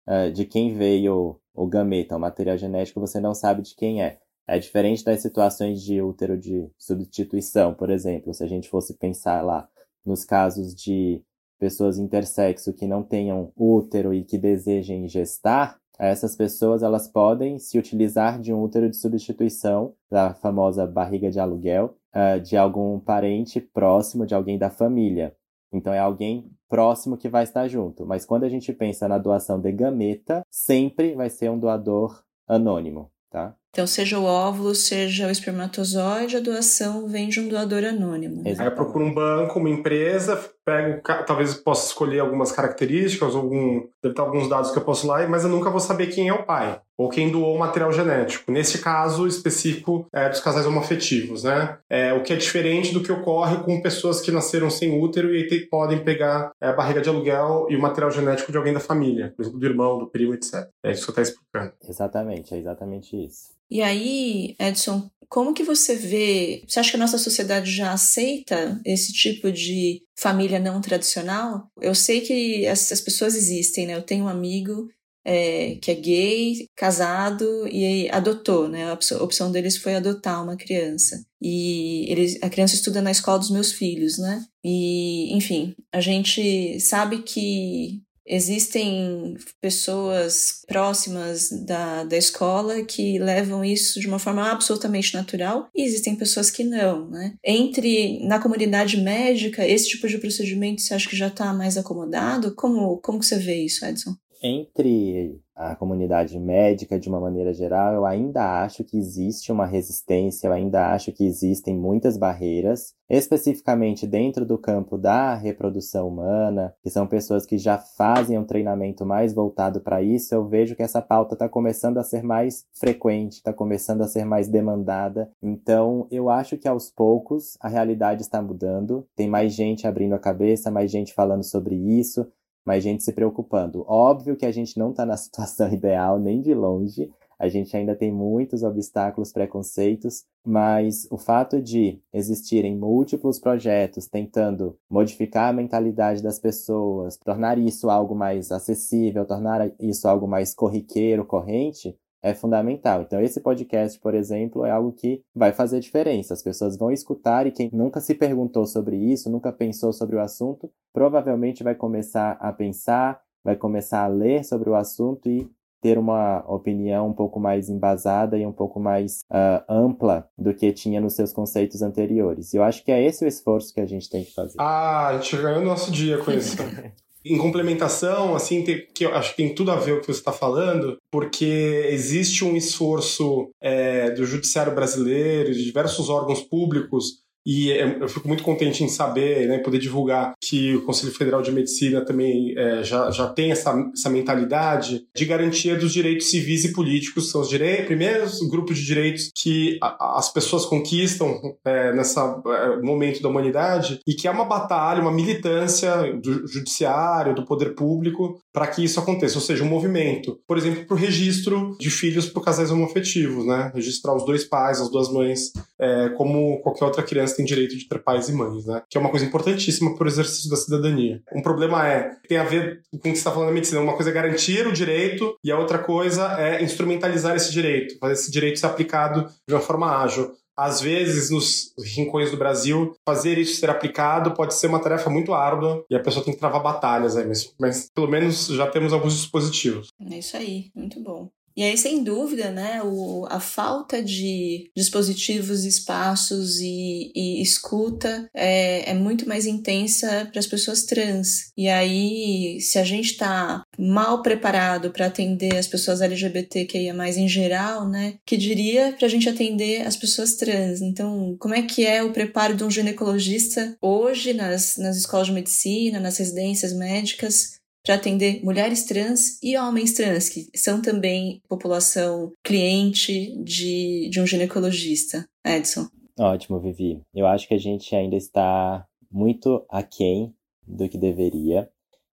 [SPEAKER 3] uh, de quem veio o gameta, o material genético, você não sabe de quem é. É diferente das situações de útero de substituição, por exemplo. Se a gente fosse pensar lá nos casos de pessoas intersexo que não tenham útero e que desejem gestar, essas pessoas elas podem se utilizar de um útero de substituição, da famosa barriga de aluguel, uh, de algum parente próximo, de alguém da família. Então é alguém próximo que vai estar junto. Mas quando a gente pensa na doação de gameta, sempre vai ser um doador anônimo, tá?
[SPEAKER 2] Então, seja o óvulo, seja o espermatozoide, a doação vem de um doador anônimo.
[SPEAKER 1] Né? Aí eu procuro um banco, uma empresa, pego, talvez possa escolher algumas características, algum, deve ter alguns dados que eu posso lá, mas eu nunca vou saber quem é o pai ou quem doou o material genético. Nesse caso específico é, dos casais homoafetivos, né? É, o que é diferente do que ocorre com pessoas que nasceram sem útero e aí podem pegar é, a barriga de aluguel e o material genético de alguém da família, por exemplo, do irmão, do primo, etc. É isso que você está explicando.
[SPEAKER 3] Exatamente, é exatamente isso.
[SPEAKER 2] E aí, Edson, como que você vê? Você acha que a nossa sociedade já aceita esse tipo de família não tradicional? Eu sei que essas pessoas existem, né? Eu tenho um amigo é, que é gay, casado e adotou, né? A opção deles foi adotar uma criança. E eles, a criança estuda na escola dos meus filhos, né? E, enfim, a gente sabe que existem pessoas próximas da, da escola que levam isso de uma forma absolutamente natural e existem pessoas que não, né? Entre, na comunidade médica, esse tipo de procedimento você acha que já está mais acomodado? Como, como que você vê isso, Edson?
[SPEAKER 3] Entre a comunidade médica de uma maneira geral, eu ainda acho que existe uma resistência, eu ainda acho que existem muitas barreiras, especificamente dentro do campo da reprodução humana, que são pessoas que já fazem um treinamento mais voltado para isso. Eu vejo que essa pauta está começando a ser mais frequente, está começando a ser mais demandada. Então, eu acho que aos poucos a realidade está mudando, tem mais gente abrindo a cabeça, mais gente falando sobre isso mais gente se preocupando. Óbvio que a gente não está na situação ideal, nem de longe. A gente ainda tem muitos obstáculos, preconceitos, mas o fato de existirem múltiplos projetos tentando modificar a mentalidade das pessoas, tornar isso algo mais acessível, tornar isso algo mais corriqueiro, corrente, é fundamental. Então, esse podcast, por exemplo, é algo que vai fazer diferença. As pessoas vão escutar e quem nunca se perguntou sobre isso, nunca pensou sobre o assunto, provavelmente vai começar a pensar, vai começar a ler sobre o assunto e ter uma opinião um pouco mais embasada e um pouco mais uh, ampla do que tinha nos seus conceitos anteriores. E eu acho que é esse o esforço que a gente tem que fazer.
[SPEAKER 1] Ah, a gente ganhou o nosso dia com isso. em complementação, assim, que eu acho que tem tudo a ver com o que você está falando, porque existe um esforço é, do judiciário brasileiro, de diversos órgãos públicos, e é, eu fico muito contente em saber, né, poder divulgar que o Conselho Federal de Medicina também é, já, já tem essa, essa mentalidade de garantia dos direitos civis e políticos, são os primeiros grupos de direitos que a, as pessoas conquistam é, nesse é, momento da humanidade e que é uma batalha, uma militância do judiciário, do poder público para que isso aconteça, ou seja, um movimento, por exemplo, para o registro de filhos por casais homoafetivos, né, registrar os dois pais, as duas mães, é, como qualquer outra criança têm direito de ter pais e mães, né? Que é uma coisa importantíssima para o exercício da cidadania. Um problema é, tem a ver com o que você está falando da medicina. Uma coisa é garantir o direito e a outra coisa é instrumentalizar esse direito, fazer esse direito ser aplicado de uma forma ágil às vezes, nos rincões do Brasil, fazer isso ser aplicado pode ser uma tarefa muito árdua e a pessoa tem que travar batalhas aí, mas, mas pelo menos já temos alguns dispositivos.
[SPEAKER 2] É isso aí, muito bom. E aí, sem dúvida, né, o, a falta de dispositivos, espaços e, e escuta é, é, muito mais intensa para as pessoas trans. E aí, se a gente está mal preparado para atender as pessoas LGBTQIA+, em geral, né, que diria para a gente atender as pessoas trans? Então, como é que é o preparo de um ginecologista hoje nas, nas escolas de medicina, nas residências médicas, para atender mulheres trans e homens trans, que são também população cliente de, de um ginecologista. Edson.
[SPEAKER 3] Ótimo, Vivi. Eu acho que a gente ainda está muito aquém do que deveria.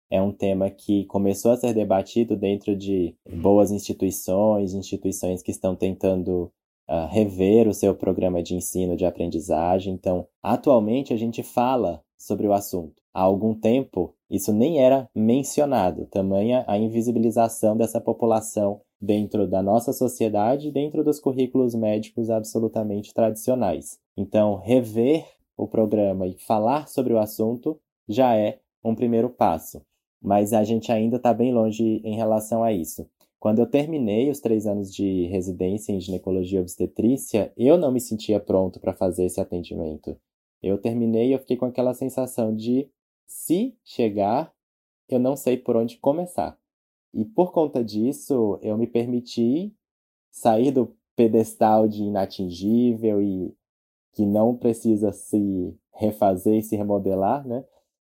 [SPEAKER 3] É um tema que começou a ser debatido dentro de boas instituições, instituições que estão tentando uh, rever o seu programa de ensino de aprendizagem. Então, atualmente a gente fala sobre o assunto. Há algum tempo, isso nem era mencionado, tamanha a invisibilização dessa população dentro da nossa sociedade, dentro dos currículos médicos absolutamente tradicionais. Então, rever o programa e falar sobre o assunto já é um primeiro passo, mas a gente ainda está bem longe em relação a isso. Quando eu terminei os três anos de residência em ginecologia e obstetrícia, eu não me sentia pronto para fazer esse atendimento. Eu terminei e eu fiquei com aquela sensação de se chegar, eu não sei por onde começar. E por conta disso, eu me permiti sair do pedestal de inatingível e que não precisa se refazer e se remodelar, né?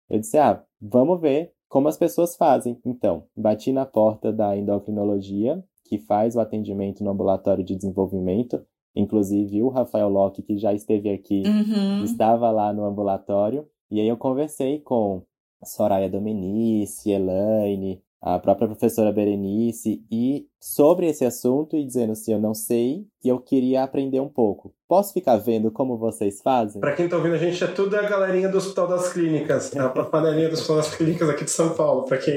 [SPEAKER 3] Eu disse, ah, vamos ver como as pessoas fazem. Então, bati na porta da endocrinologia, que faz o atendimento no ambulatório de desenvolvimento, Inclusive, o Rafael Locke, que já esteve aqui, uhum. estava lá no ambulatório. E aí eu conversei com Soraya Domenici, Elaine, a própria professora Berenice, e sobre esse assunto e dizendo assim, eu não sei e eu queria aprender um pouco. Posso ficar vendo como vocês fazem?
[SPEAKER 1] Para quem tá ouvindo a gente, é tudo a galerinha do Hospital das Clínicas, a panelinha do Hospital das Clínicas aqui de São Paulo, para quem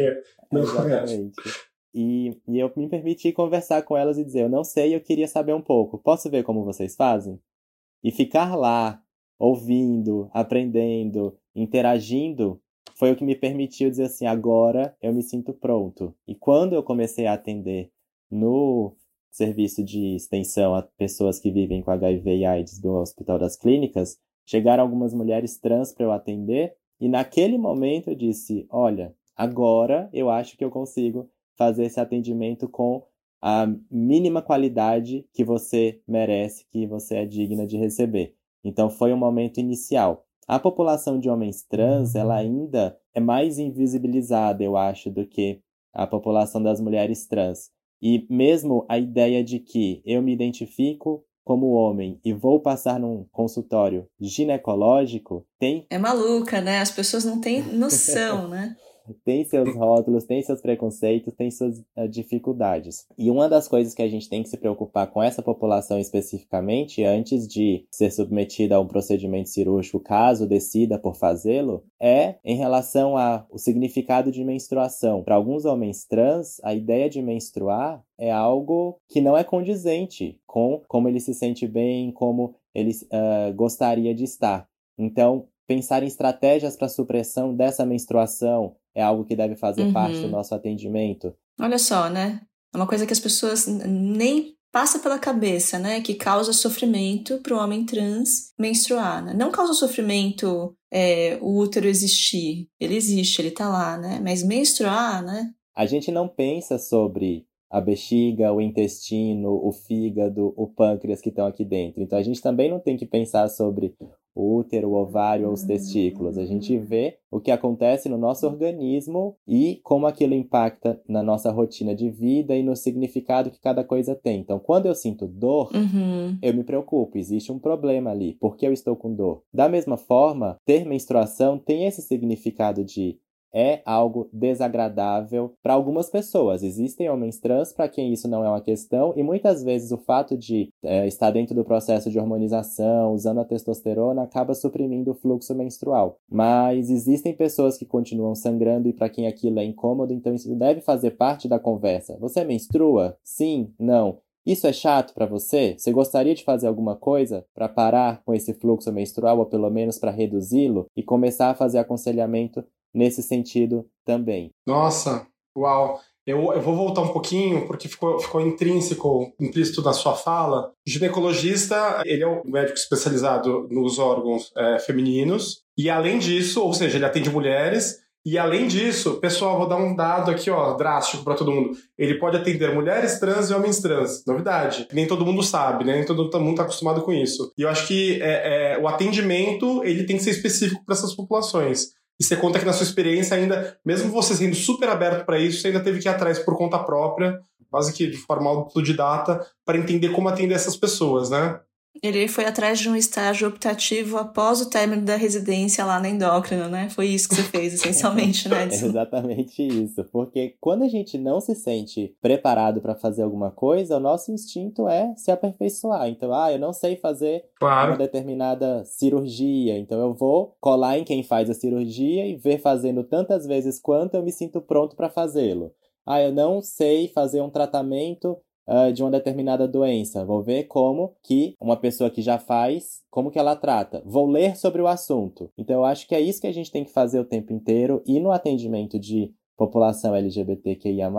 [SPEAKER 1] não Exatamente. conhece.
[SPEAKER 3] E, e eu me permiti conversar com elas e dizer: eu não sei, eu queria saber um pouco. Posso ver como vocês fazem? E ficar lá, ouvindo, aprendendo, interagindo, foi o que me permitiu dizer assim: agora eu me sinto pronto. E quando eu comecei a atender no serviço de extensão a pessoas que vivem com HIV e AIDS do Hospital das Clínicas, chegaram algumas mulheres trans para eu atender, e naquele momento eu disse: olha, agora eu acho que eu consigo fazer esse atendimento com a mínima qualidade que você merece, que você é digna de receber. Então foi um momento inicial. A população de homens trans, ela ainda é mais invisibilizada, eu acho, do que a população das mulheres trans. E mesmo a ideia de que eu me identifico como homem e vou passar num consultório ginecológico tem.
[SPEAKER 2] É maluca, né? As pessoas não têm noção, né?
[SPEAKER 3] Tem seus rótulos, tem seus preconceitos, tem suas uh, dificuldades. E uma das coisas que a gente tem que se preocupar com essa população especificamente, antes de ser submetida a um procedimento cirúrgico, caso decida por fazê-lo, é em relação ao significado de menstruação. Para alguns homens trans, a ideia de menstruar é algo que não é condizente com como ele se sente bem, como ele uh, gostaria de estar. Então, pensar em estratégias para supressão dessa menstruação, é algo que deve fazer uhum. parte do nosso atendimento.
[SPEAKER 2] Olha só, né? É uma coisa que as pessoas nem passa pela cabeça, né? Que causa sofrimento para o homem trans menstruar. Né? Não causa sofrimento é, o útero existir. Ele existe, ele tá lá, né? Mas menstruar, né?
[SPEAKER 3] A gente não pensa sobre a bexiga, o intestino, o fígado, o pâncreas que estão aqui dentro. Então a gente também não tem que pensar sobre o útero, o ovário ou os testículos. A gente vê o que acontece no nosso organismo e como aquilo impacta na nossa rotina de vida e no significado que cada coisa tem. Então, quando eu sinto dor, uhum. eu me preocupo, existe um problema ali. Por que eu estou com dor? Da mesma forma, ter menstruação tem esse significado de é algo desagradável para algumas pessoas. Existem homens trans para quem isso não é uma questão, e muitas vezes o fato de é, estar dentro do processo de hormonização, usando a testosterona, acaba suprimindo o fluxo menstrual. Mas existem pessoas que continuam sangrando e para quem aquilo é incômodo, então isso deve fazer parte da conversa. Você menstrua? Sim? Não? Isso é chato para você? Você gostaria de fazer alguma coisa para parar com esse fluxo menstrual ou pelo menos para reduzi-lo e começar a fazer aconselhamento nesse sentido também.
[SPEAKER 1] Nossa, uau! Eu, eu vou voltar um pouquinho, porque ficou, ficou intrínseco, implícito na sua fala. O ginecologista, ele é um médico especializado nos órgãos é, femininos, e além disso, ou seja, ele atende mulheres, e além disso, pessoal, vou dar um dado aqui, ó, drástico para todo mundo. Ele pode atender mulheres trans e homens trans. Novidade. Nem todo mundo sabe, né? Nem todo mundo está acostumado com isso. E eu acho que é, é, o atendimento ele tem que ser específico para essas populações. E você conta que na sua experiência ainda, mesmo você sendo super aberto para isso, você ainda teve que ir atrás por conta própria, quase que de forma autodidata, para entender como atender essas pessoas, né?
[SPEAKER 2] Ele foi atrás de um estágio optativo após o término da residência lá na endócrina, né? Foi isso que você fez, essencialmente, né?
[SPEAKER 3] Edson? exatamente isso. Porque quando a gente não se sente preparado para fazer alguma coisa, o nosso instinto é se aperfeiçoar. Então, ah, eu não sei fazer claro. uma determinada cirurgia, então eu vou colar em quem faz a cirurgia e ver fazendo tantas vezes quanto eu me sinto pronto para fazê-lo. Ah, eu não sei fazer um tratamento uh, de uma determinada doença. Vou ver como que uma pessoa que já faz, como que ela trata. Vou ler sobre o assunto. Então eu acho que é isso que a gente tem que fazer o tempo inteiro e no atendimento de população LGBTQIA+,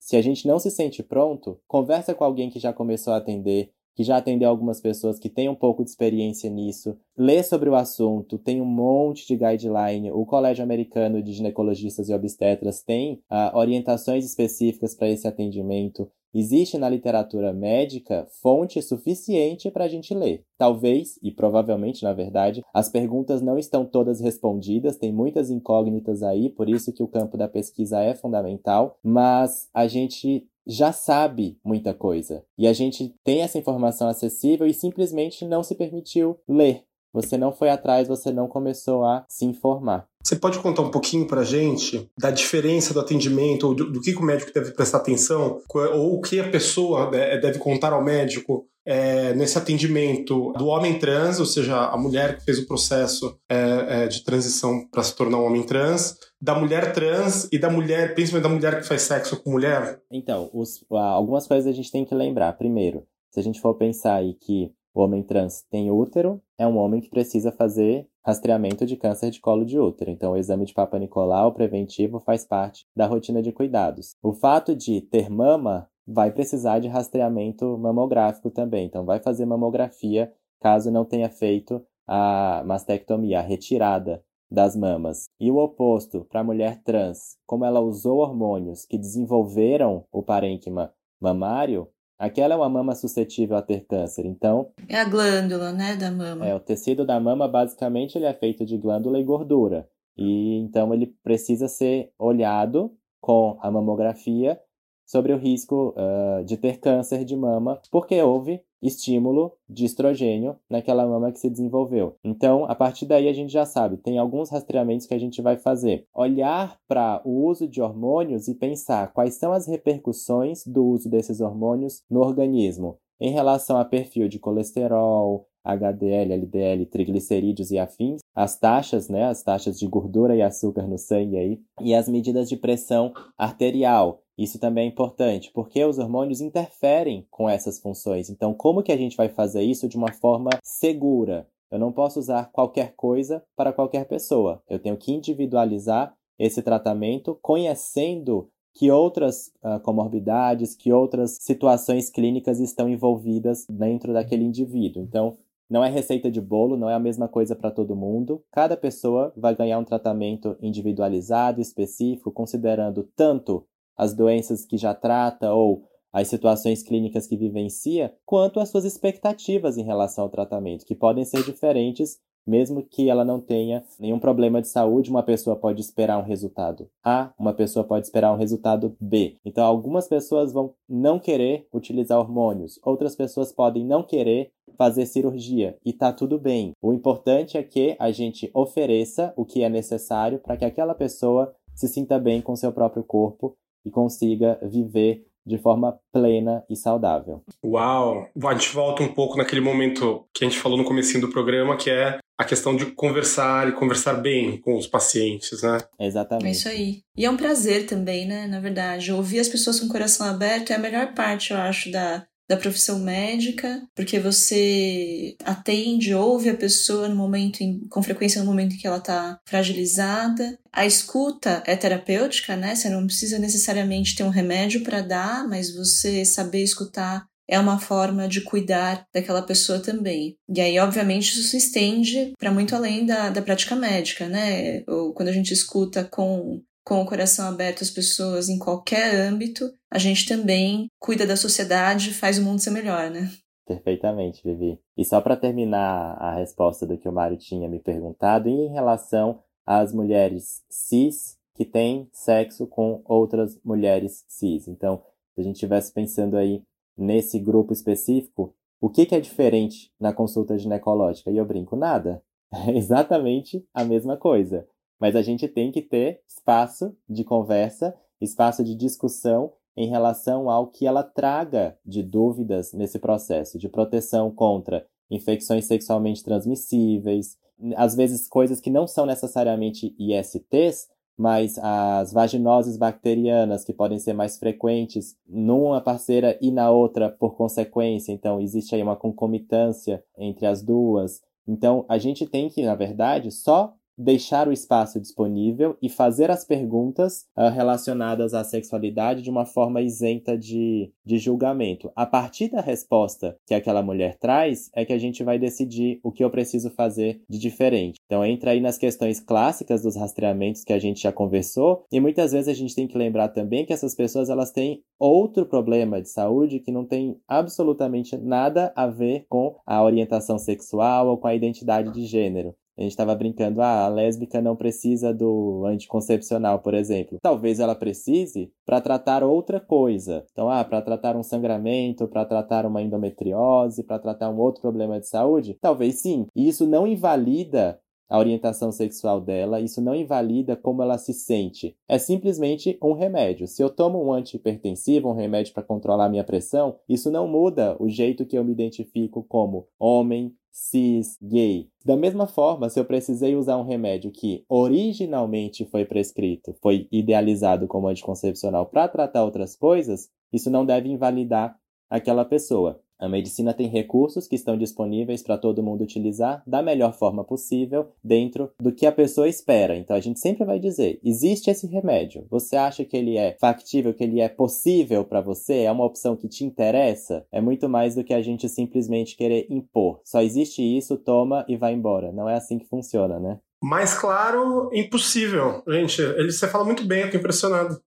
[SPEAKER 3] se a gente não se sente pronto, conversa com alguém que já começou a atender, que já atendeu algumas pessoas que têm um pouco de experiência nisso, lê sobre o assunto, tem um monte de guideline. O Colégio Americano de Ginecologistas e Obstetras tem uh, orientações específicas para esse atendimento. Existe na literatura médica fonte suficiente para a gente ler. Talvez, e provavelmente na verdade, as perguntas não estão todas respondidas, tem muitas incógnitas aí, por isso que o campo da pesquisa é fundamental, mas a gente já sabe muita coisa. E a gente tem essa informação acessível e simplesmente não se permitiu ler. Você não foi atrás, você não começou a se informar.
[SPEAKER 1] Você pode contar um pouquinho para a gente da diferença do atendimento, ou do, do, que o médico deve prestar atenção, ou o que a pessoa deve contar ao médico é, nesse atendimento do homem trans, ou seja, a mulher que fez o processo é, é, de transição para se tornar um homem trans, da mulher trans e da mulher, principalmente da mulher que faz sexo com mulher?
[SPEAKER 3] Então, os, algumas coisas a gente tem que lembrar. Primeiro, se a gente for pensar aí que o homem trans tem útero, é um homem que precisa fazer rastreamento de câncer de colo de útero. Então, o exame de Papa Nicolau preventivo faz parte da rotina de cuidados. O fato de ter mama vai precisar de rastreamento mamográfico também. Então, vai fazer mamografia caso não tenha feito a mastectomia, a retirada das mamas. E o oposto, para a mulher trans, como ela usou hormônios que desenvolveram o parênquima mamário, aquela é uma mama suscetível a ter câncer. Então,
[SPEAKER 2] é a glândula, né, da mama.
[SPEAKER 3] É, o tecido da mama basicamente ele é feito de glândula e gordura. E então ele precisa ser olhado com a mamografia sobre o risco uh, de ter câncer de mama, porque houve estímulo de estrogênio naquela mama que se desenvolveu. Então, a partir daí a gente já sabe, tem alguns rastreamentos que a gente vai fazer. Olhar para o uso de hormônios e pensar quais são as repercussões do uso desses hormônios no organismo em relação a perfil de colesterol, HDL, LDL, triglicerídeos e afins, as taxas, né, as taxas de gordura e açúcar no sangue aí, e as medidas de pressão arterial, isso também é importante, porque os hormônios interferem com essas funções. Então, como que a gente vai fazer isso de uma forma segura? Eu não posso usar qualquer coisa para qualquer pessoa. Eu tenho que individualizar esse tratamento conhecendo que outras uh, comorbidades, que outras situações clínicas estão envolvidas dentro daquele indivíduo. Então, não é receita de bolo, não é a mesma coisa para todo mundo. Cada pessoa vai ganhar um tratamento individualizado, específico, considerando tanto as doenças que já trata ou as situações clínicas que vivencia, quanto as suas expectativas em relação ao tratamento, que podem ser diferentes, mesmo que ela não tenha nenhum problema de saúde, uma pessoa pode esperar um resultado A, uma pessoa pode esperar um resultado B. Então, algumas pessoas vão não querer utilizar hormônios, outras pessoas podem não querer fazer cirurgia e tá tudo bem. O importante é que a gente ofereça o que é necessário para que aquela pessoa se sinta bem com seu próprio corpo e consiga viver de forma plena e saudável.
[SPEAKER 1] Uau! A gente volta um pouco naquele momento que a gente falou no comecinho do programa, que é a questão de conversar e conversar bem com os pacientes, né?
[SPEAKER 3] Exatamente.
[SPEAKER 2] É isso aí. E é um prazer também, né? Na verdade, ouvir as pessoas com o coração aberto é a melhor parte, eu acho, da, da profissão médica, porque você atende, ouve a pessoa no momento, em, com frequência no momento em que ela está fragilizada. A escuta é terapêutica, né? Você não precisa necessariamente ter um remédio para dar, mas você saber escutar é uma forma de cuidar daquela pessoa também. E aí, obviamente, isso se estende para muito além da, da prática médica, né? Ou quando a gente escuta com com o coração aberto às pessoas em qualquer âmbito, a gente também cuida da sociedade e faz o mundo ser melhor, né?
[SPEAKER 3] Perfeitamente, Vivi. E só para terminar a resposta do que o Mário tinha me perguntado, em relação às mulheres cis que têm sexo com outras mulheres cis. Então, se a gente estivesse pensando aí nesse grupo específico, o que, que é diferente na consulta ginecológica? E eu brinco, nada. É exatamente a mesma coisa. Mas a gente tem que ter espaço de conversa, espaço de discussão em relação ao que ela traga de dúvidas nesse processo de proteção contra infecções sexualmente transmissíveis, às vezes coisas que não são necessariamente ISTs, mas as vaginoses bacterianas que podem ser mais frequentes numa parceira e na outra por consequência, então existe aí uma concomitância entre as duas. Então a gente tem que, na verdade, só deixar o espaço disponível e fazer as perguntas uh, relacionadas à sexualidade de uma forma isenta de, de julgamento. A partir da resposta que aquela mulher traz, é que a gente vai decidir o que eu preciso fazer de diferente. Então, entra aí nas questões clássicas dos rastreamentos que a gente já conversou, e muitas vezes a gente tem que lembrar também que essas pessoas elas têm outro problema de saúde que não tem absolutamente nada a ver com a orientação sexual ou com a identidade de gênero. A gente estava brincando, ah, a lésbica não precisa do anticoncepcional, por exemplo. Talvez ela precise para tratar outra coisa. Então, ah, para tratar um sangramento, para tratar uma endometriose, para tratar um outro problema de saúde? Talvez sim. E isso não invalida a orientação sexual dela, isso não invalida como ela se sente. É simplesmente um remédio. Se eu tomo um antihipertensivo, um remédio para controlar minha pressão, isso não muda o jeito que eu me identifico como homem, cis, gay. Da mesma forma, se eu precisei usar um remédio que originalmente foi prescrito, foi idealizado como anticoncepcional para tratar outras coisas, isso não deve invalidar aquela pessoa. A medicina tem recursos que estão disponíveis para todo mundo utilizar da melhor forma possível, dentro do que a pessoa espera. Então a gente sempre vai dizer: existe esse remédio. Você acha que ele é factível, que ele é possível para você? É uma opção que te interessa? É muito mais do que a gente simplesmente querer impor. Só existe isso, toma e vai embora. Não é assim que funciona, né?
[SPEAKER 1] Mais claro, impossível. Gente, ele, você fala muito bem, eu tô impressionado.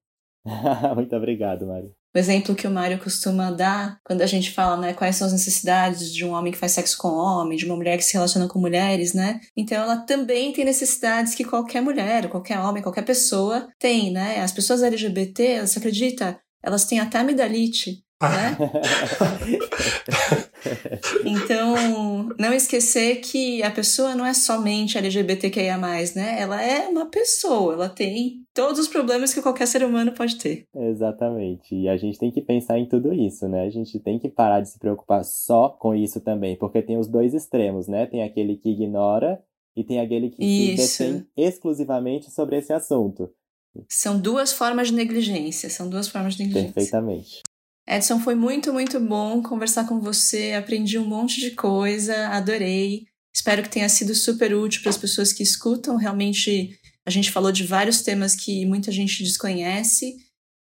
[SPEAKER 3] muito obrigado, Mário
[SPEAKER 2] o exemplo que o Mário costuma dar quando a gente fala, né, quais são as necessidades de um homem que faz sexo com homem, de uma mulher que se relaciona com mulheres, né? Então ela também tem necessidades que qualquer mulher, qualquer homem, qualquer pessoa tem, né? As pessoas LGBT, você acredita? Elas têm até amidalite, né? então, não esquecer que a pessoa não é somente LGBTQIA+, né? Ela é uma pessoa, ela tem todos os problemas que qualquer ser humano pode ter.
[SPEAKER 3] Exatamente. E a gente tem que pensar em tudo isso, né? A gente tem que parar de se preocupar só com isso também, porque tem os dois extremos, né? Tem aquele que ignora e tem aquele que se detém exclusivamente sobre esse assunto.
[SPEAKER 2] São duas formas de negligência, são duas formas de negligência.
[SPEAKER 3] Perfeitamente.
[SPEAKER 2] Edson, foi muito, muito bom conversar com você. Aprendi um monte de coisa, adorei. Espero que tenha sido super útil para as pessoas que escutam. Realmente, a gente falou de vários temas que muita gente desconhece.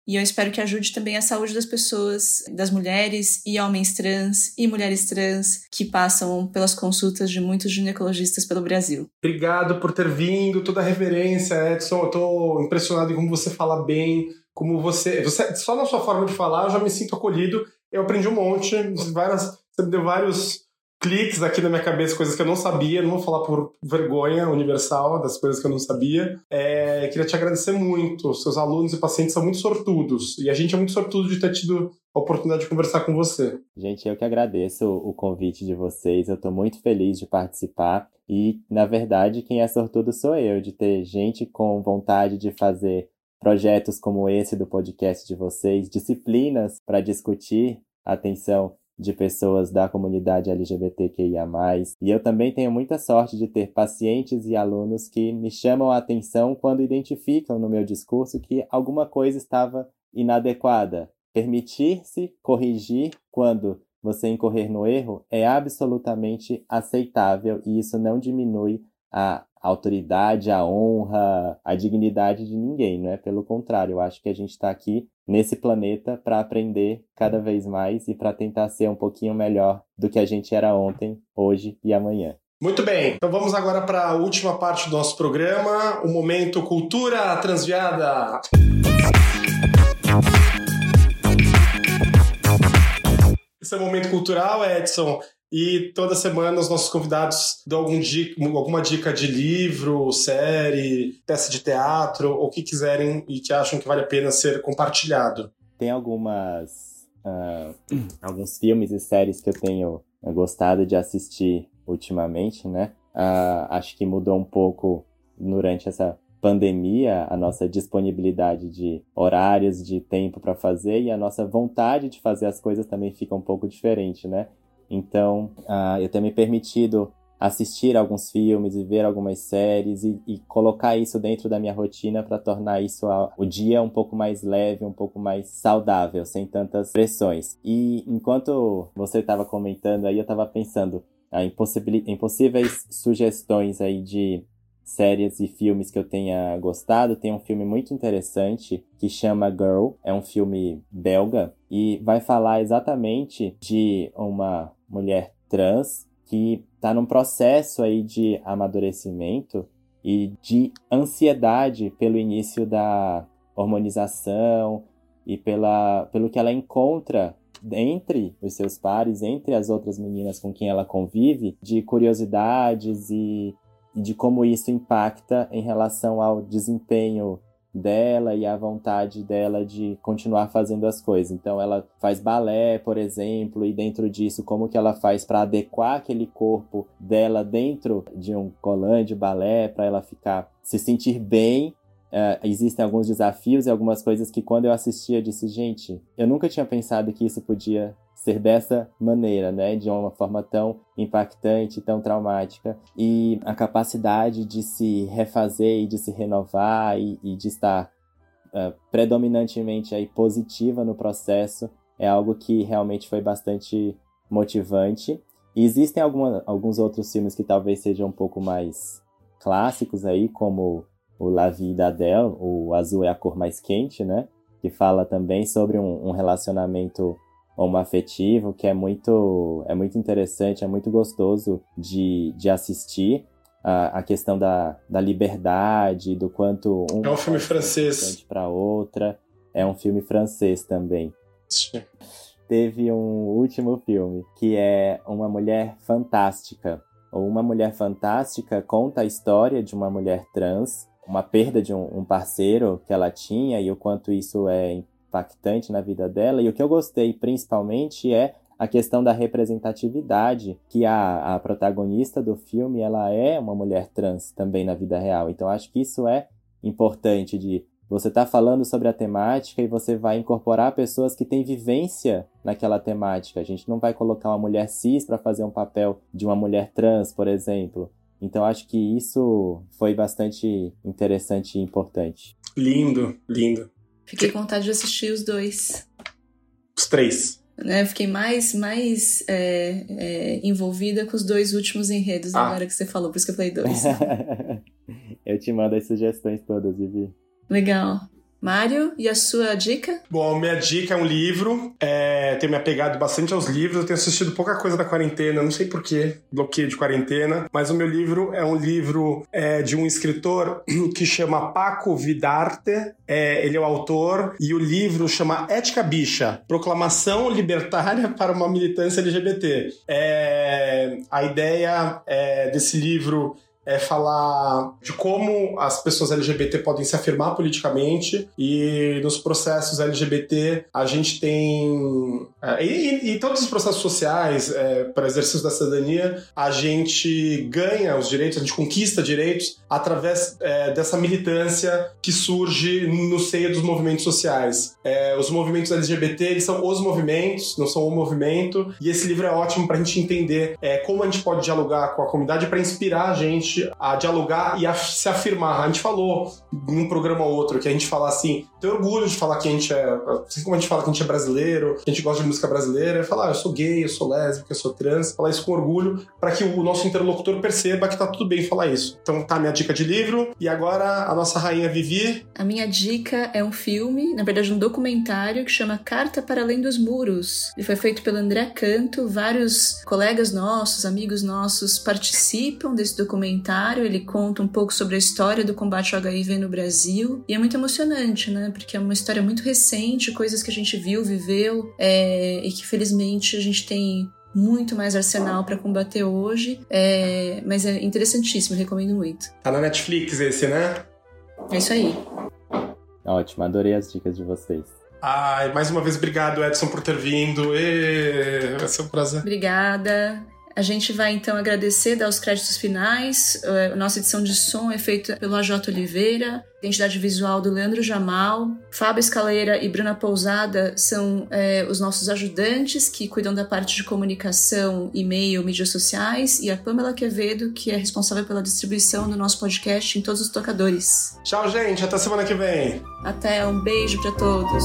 [SPEAKER 2] E eu espero que ajude também a saúde das pessoas, das mulheres e homens trans e mulheres trans que passam pelas consultas de muitos ginecologistas pelo Brasil.
[SPEAKER 1] Obrigado por ter vindo, toda a reverência, Edson. Eu estou impressionado em como você fala bem como você, você. Só na sua forma de falar eu já me sinto acolhido. Eu aprendi um monte, várias, você me deu vários cliques aqui na minha cabeça, coisas que eu não sabia. Não vou falar por vergonha universal das coisas que eu não sabia. É, queria te agradecer muito. Seus alunos e pacientes são muito sortudos. E a gente é muito sortudo de ter tido a oportunidade de conversar com você.
[SPEAKER 3] Gente, eu que agradeço o convite de vocês. Eu estou muito feliz de participar. E, na verdade, quem é sortudo sou eu, de ter gente com vontade de fazer projetos como esse do podcast de vocês, disciplinas para discutir a atenção de pessoas da comunidade LGBTQIA+. E eu também tenho muita sorte de ter pacientes e alunos que me chamam a atenção quando identificam no meu discurso que alguma coisa estava inadequada. Permitir-se corrigir quando você incorrer no erro é absolutamente aceitável e isso não diminui a autoridade, a honra, a dignidade de ninguém, não é? Pelo contrário, eu acho que a gente está aqui nesse planeta para aprender cada vez mais e para tentar ser um pouquinho melhor do que a gente era ontem, hoje e amanhã.
[SPEAKER 1] Muito bem, então vamos agora para a última parte do nosso programa, o momento Cultura Transviada. Esse é o momento cultural, Edson. E toda semana os nossos convidados dão algum dica, alguma dica de livro, série, peça de teatro, ou o que quiserem e que acham que vale a pena ser compartilhado.
[SPEAKER 3] Tem algumas. Uh, alguns filmes e séries que eu tenho gostado de assistir ultimamente, né? Uh, acho que mudou um pouco durante essa pandemia a nossa disponibilidade de horários, de tempo para fazer e a nossa vontade de fazer as coisas também fica um pouco diferente, né? Então, uh, eu tenho me permitido assistir alguns filmes e ver algumas séries e, e colocar isso dentro da minha rotina para tornar isso a, o dia um pouco mais leve, um pouco mais saudável, sem tantas pressões. E enquanto você estava comentando aí, eu estava pensando ah, em, em possíveis sugestões aí de séries e filmes que eu tenha gostado. Tem um filme muito interessante que chama Girl, é um filme belga e vai falar exatamente de uma mulher trans que está num processo aí de amadurecimento e de ansiedade pelo início da hormonização e pela, pelo que ela encontra entre os seus pares, entre as outras meninas com quem ela convive, de curiosidades e, e de como isso impacta em relação ao desempenho dela e a vontade dela de continuar fazendo as coisas. Então ela faz balé, por exemplo, e dentro disso como que ela faz para adequar aquele corpo dela dentro de um colã de balé para ela ficar se sentir bem Uh, existem alguns desafios e algumas coisas que quando eu assistia eu disse, gente, eu nunca tinha pensado que isso podia ser dessa maneira, né, de uma forma tão impactante, tão traumática, e a capacidade de se refazer e de se renovar e, e de estar uh, predominantemente aí positiva no processo é algo que realmente foi bastante motivante. E existem alguma, alguns outros filmes que talvez sejam um pouco mais clássicos aí, como o La Vie d'Adèle, o Azul é a cor mais quente, né? Que fala também sobre um, um relacionamento homoafetivo, que é muito, é muito interessante, é muito gostoso de, de assistir. A, a questão da, da liberdade, do quanto
[SPEAKER 1] um é um filme francês
[SPEAKER 3] para outra. É um filme francês também.
[SPEAKER 1] Sim.
[SPEAKER 3] Teve um último filme que é Uma Mulher Fantástica. Uma Mulher Fantástica conta a história de uma mulher trans, uma perda de um, um parceiro que ela tinha e o quanto isso é impactante na vida dela. E o que eu gostei principalmente é a questão da representatividade, que a, a protagonista do filme ela é uma mulher trans também na vida real. Então acho que isso é importante de você estar tá falando sobre a temática e você vai incorporar pessoas que têm vivência naquela temática. A gente não vai colocar uma mulher cis para fazer um papel de uma mulher trans, por exemplo. Então acho que isso foi bastante interessante e importante.
[SPEAKER 1] Lindo, lindo.
[SPEAKER 2] Fiquei com vontade de assistir os dois.
[SPEAKER 1] Os três.
[SPEAKER 2] Né, fiquei mais, mais é, é, envolvida com os dois últimos enredos ah. agora que você falou, por isso que eu falei dois.
[SPEAKER 3] eu te mando as sugestões todas, Vivi.
[SPEAKER 2] Legal. Mário, e a sua dica?
[SPEAKER 1] Bom, minha dica é um livro. É, tenho me apegado bastante aos livros. Eu tenho assistido pouca coisa da quarentena, não sei porquê, bloqueio de quarentena. Mas o meu livro é um livro é, de um escritor que chama Paco Vidarte. É, ele é o autor. E o livro chama Ética Bicha Proclamação Libertária para uma Militância LGBT. É, a ideia é, desse livro é falar de como as pessoas LGBT podem se afirmar politicamente e nos processos LGBT a gente tem é, e, e, todos os processos sociais é, para exercício da cidadania a gente ganha os direitos, a gente conquista direitos através é, dessa militância que surge no seio dos movimentos sociais. É, os movimentos LGBT eles são os movimentos, não são o movimento e esse livro é ótimo para a gente entender é, como a gente pode dialogar com a comunidade para inspirar a gente gente a dialogar e a se afirmar. A gente falou num programa ou outro que a gente fala assim, tem orgulho de falar que a gente é, assim como a gente fala que a gente é brasileiro, que a gente gosta de música brasileira, é falar, ah, eu sou gay, eu sou lésbica, eu sou trans, falar isso com orgulho para que o nosso interlocutor perceba que tá tudo bem falar isso. Então tá minha dica de livro e agora a nossa rainha Vivi.
[SPEAKER 2] A minha dica é um filme, na verdade um documentário que chama Carta para Além dos Muros. Ele foi feito pelo André Canto, vários colegas nossos, amigos nossos participam desse documentário, ele conta um pouco sobre a história do combate ao HIV no Brasil. E é muito emocionante, né? Porque é uma história muito recente, coisas que a gente viu, viveu, é, e que felizmente a gente tem muito mais arsenal para combater hoje. É, mas é interessantíssimo, recomendo muito.
[SPEAKER 1] Tá na Netflix esse, né?
[SPEAKER 2] É isso aí.
[SPEAKER 3] Ótimo, adorei as dicas de vocês.
[SPEAKER 1] Ai, mais uma vez, obrigado, Edson, por ter vindo. E... Vai ser um prazer.
[SPEAKER 2] Obrigada. A gente vai então agradecer, dar os créditos finais. A eh, nossa edição de som é feita pelo AJ Oliveira, identidade visual do Leandro Jamal. Fábio Escaleira e Bruna Pousada são é, os nossos ajudantes que cuidam da parte de comunicação, e-mail, mídias sociais. E a Pamela Quevedo, que é responsável pela distribuição do nosso podcast em todos os tocadores.
[SPEAKER 1] Tchau, gente. Até semana que vem.
[SPEAKER 2] Até. Um beijo para todos.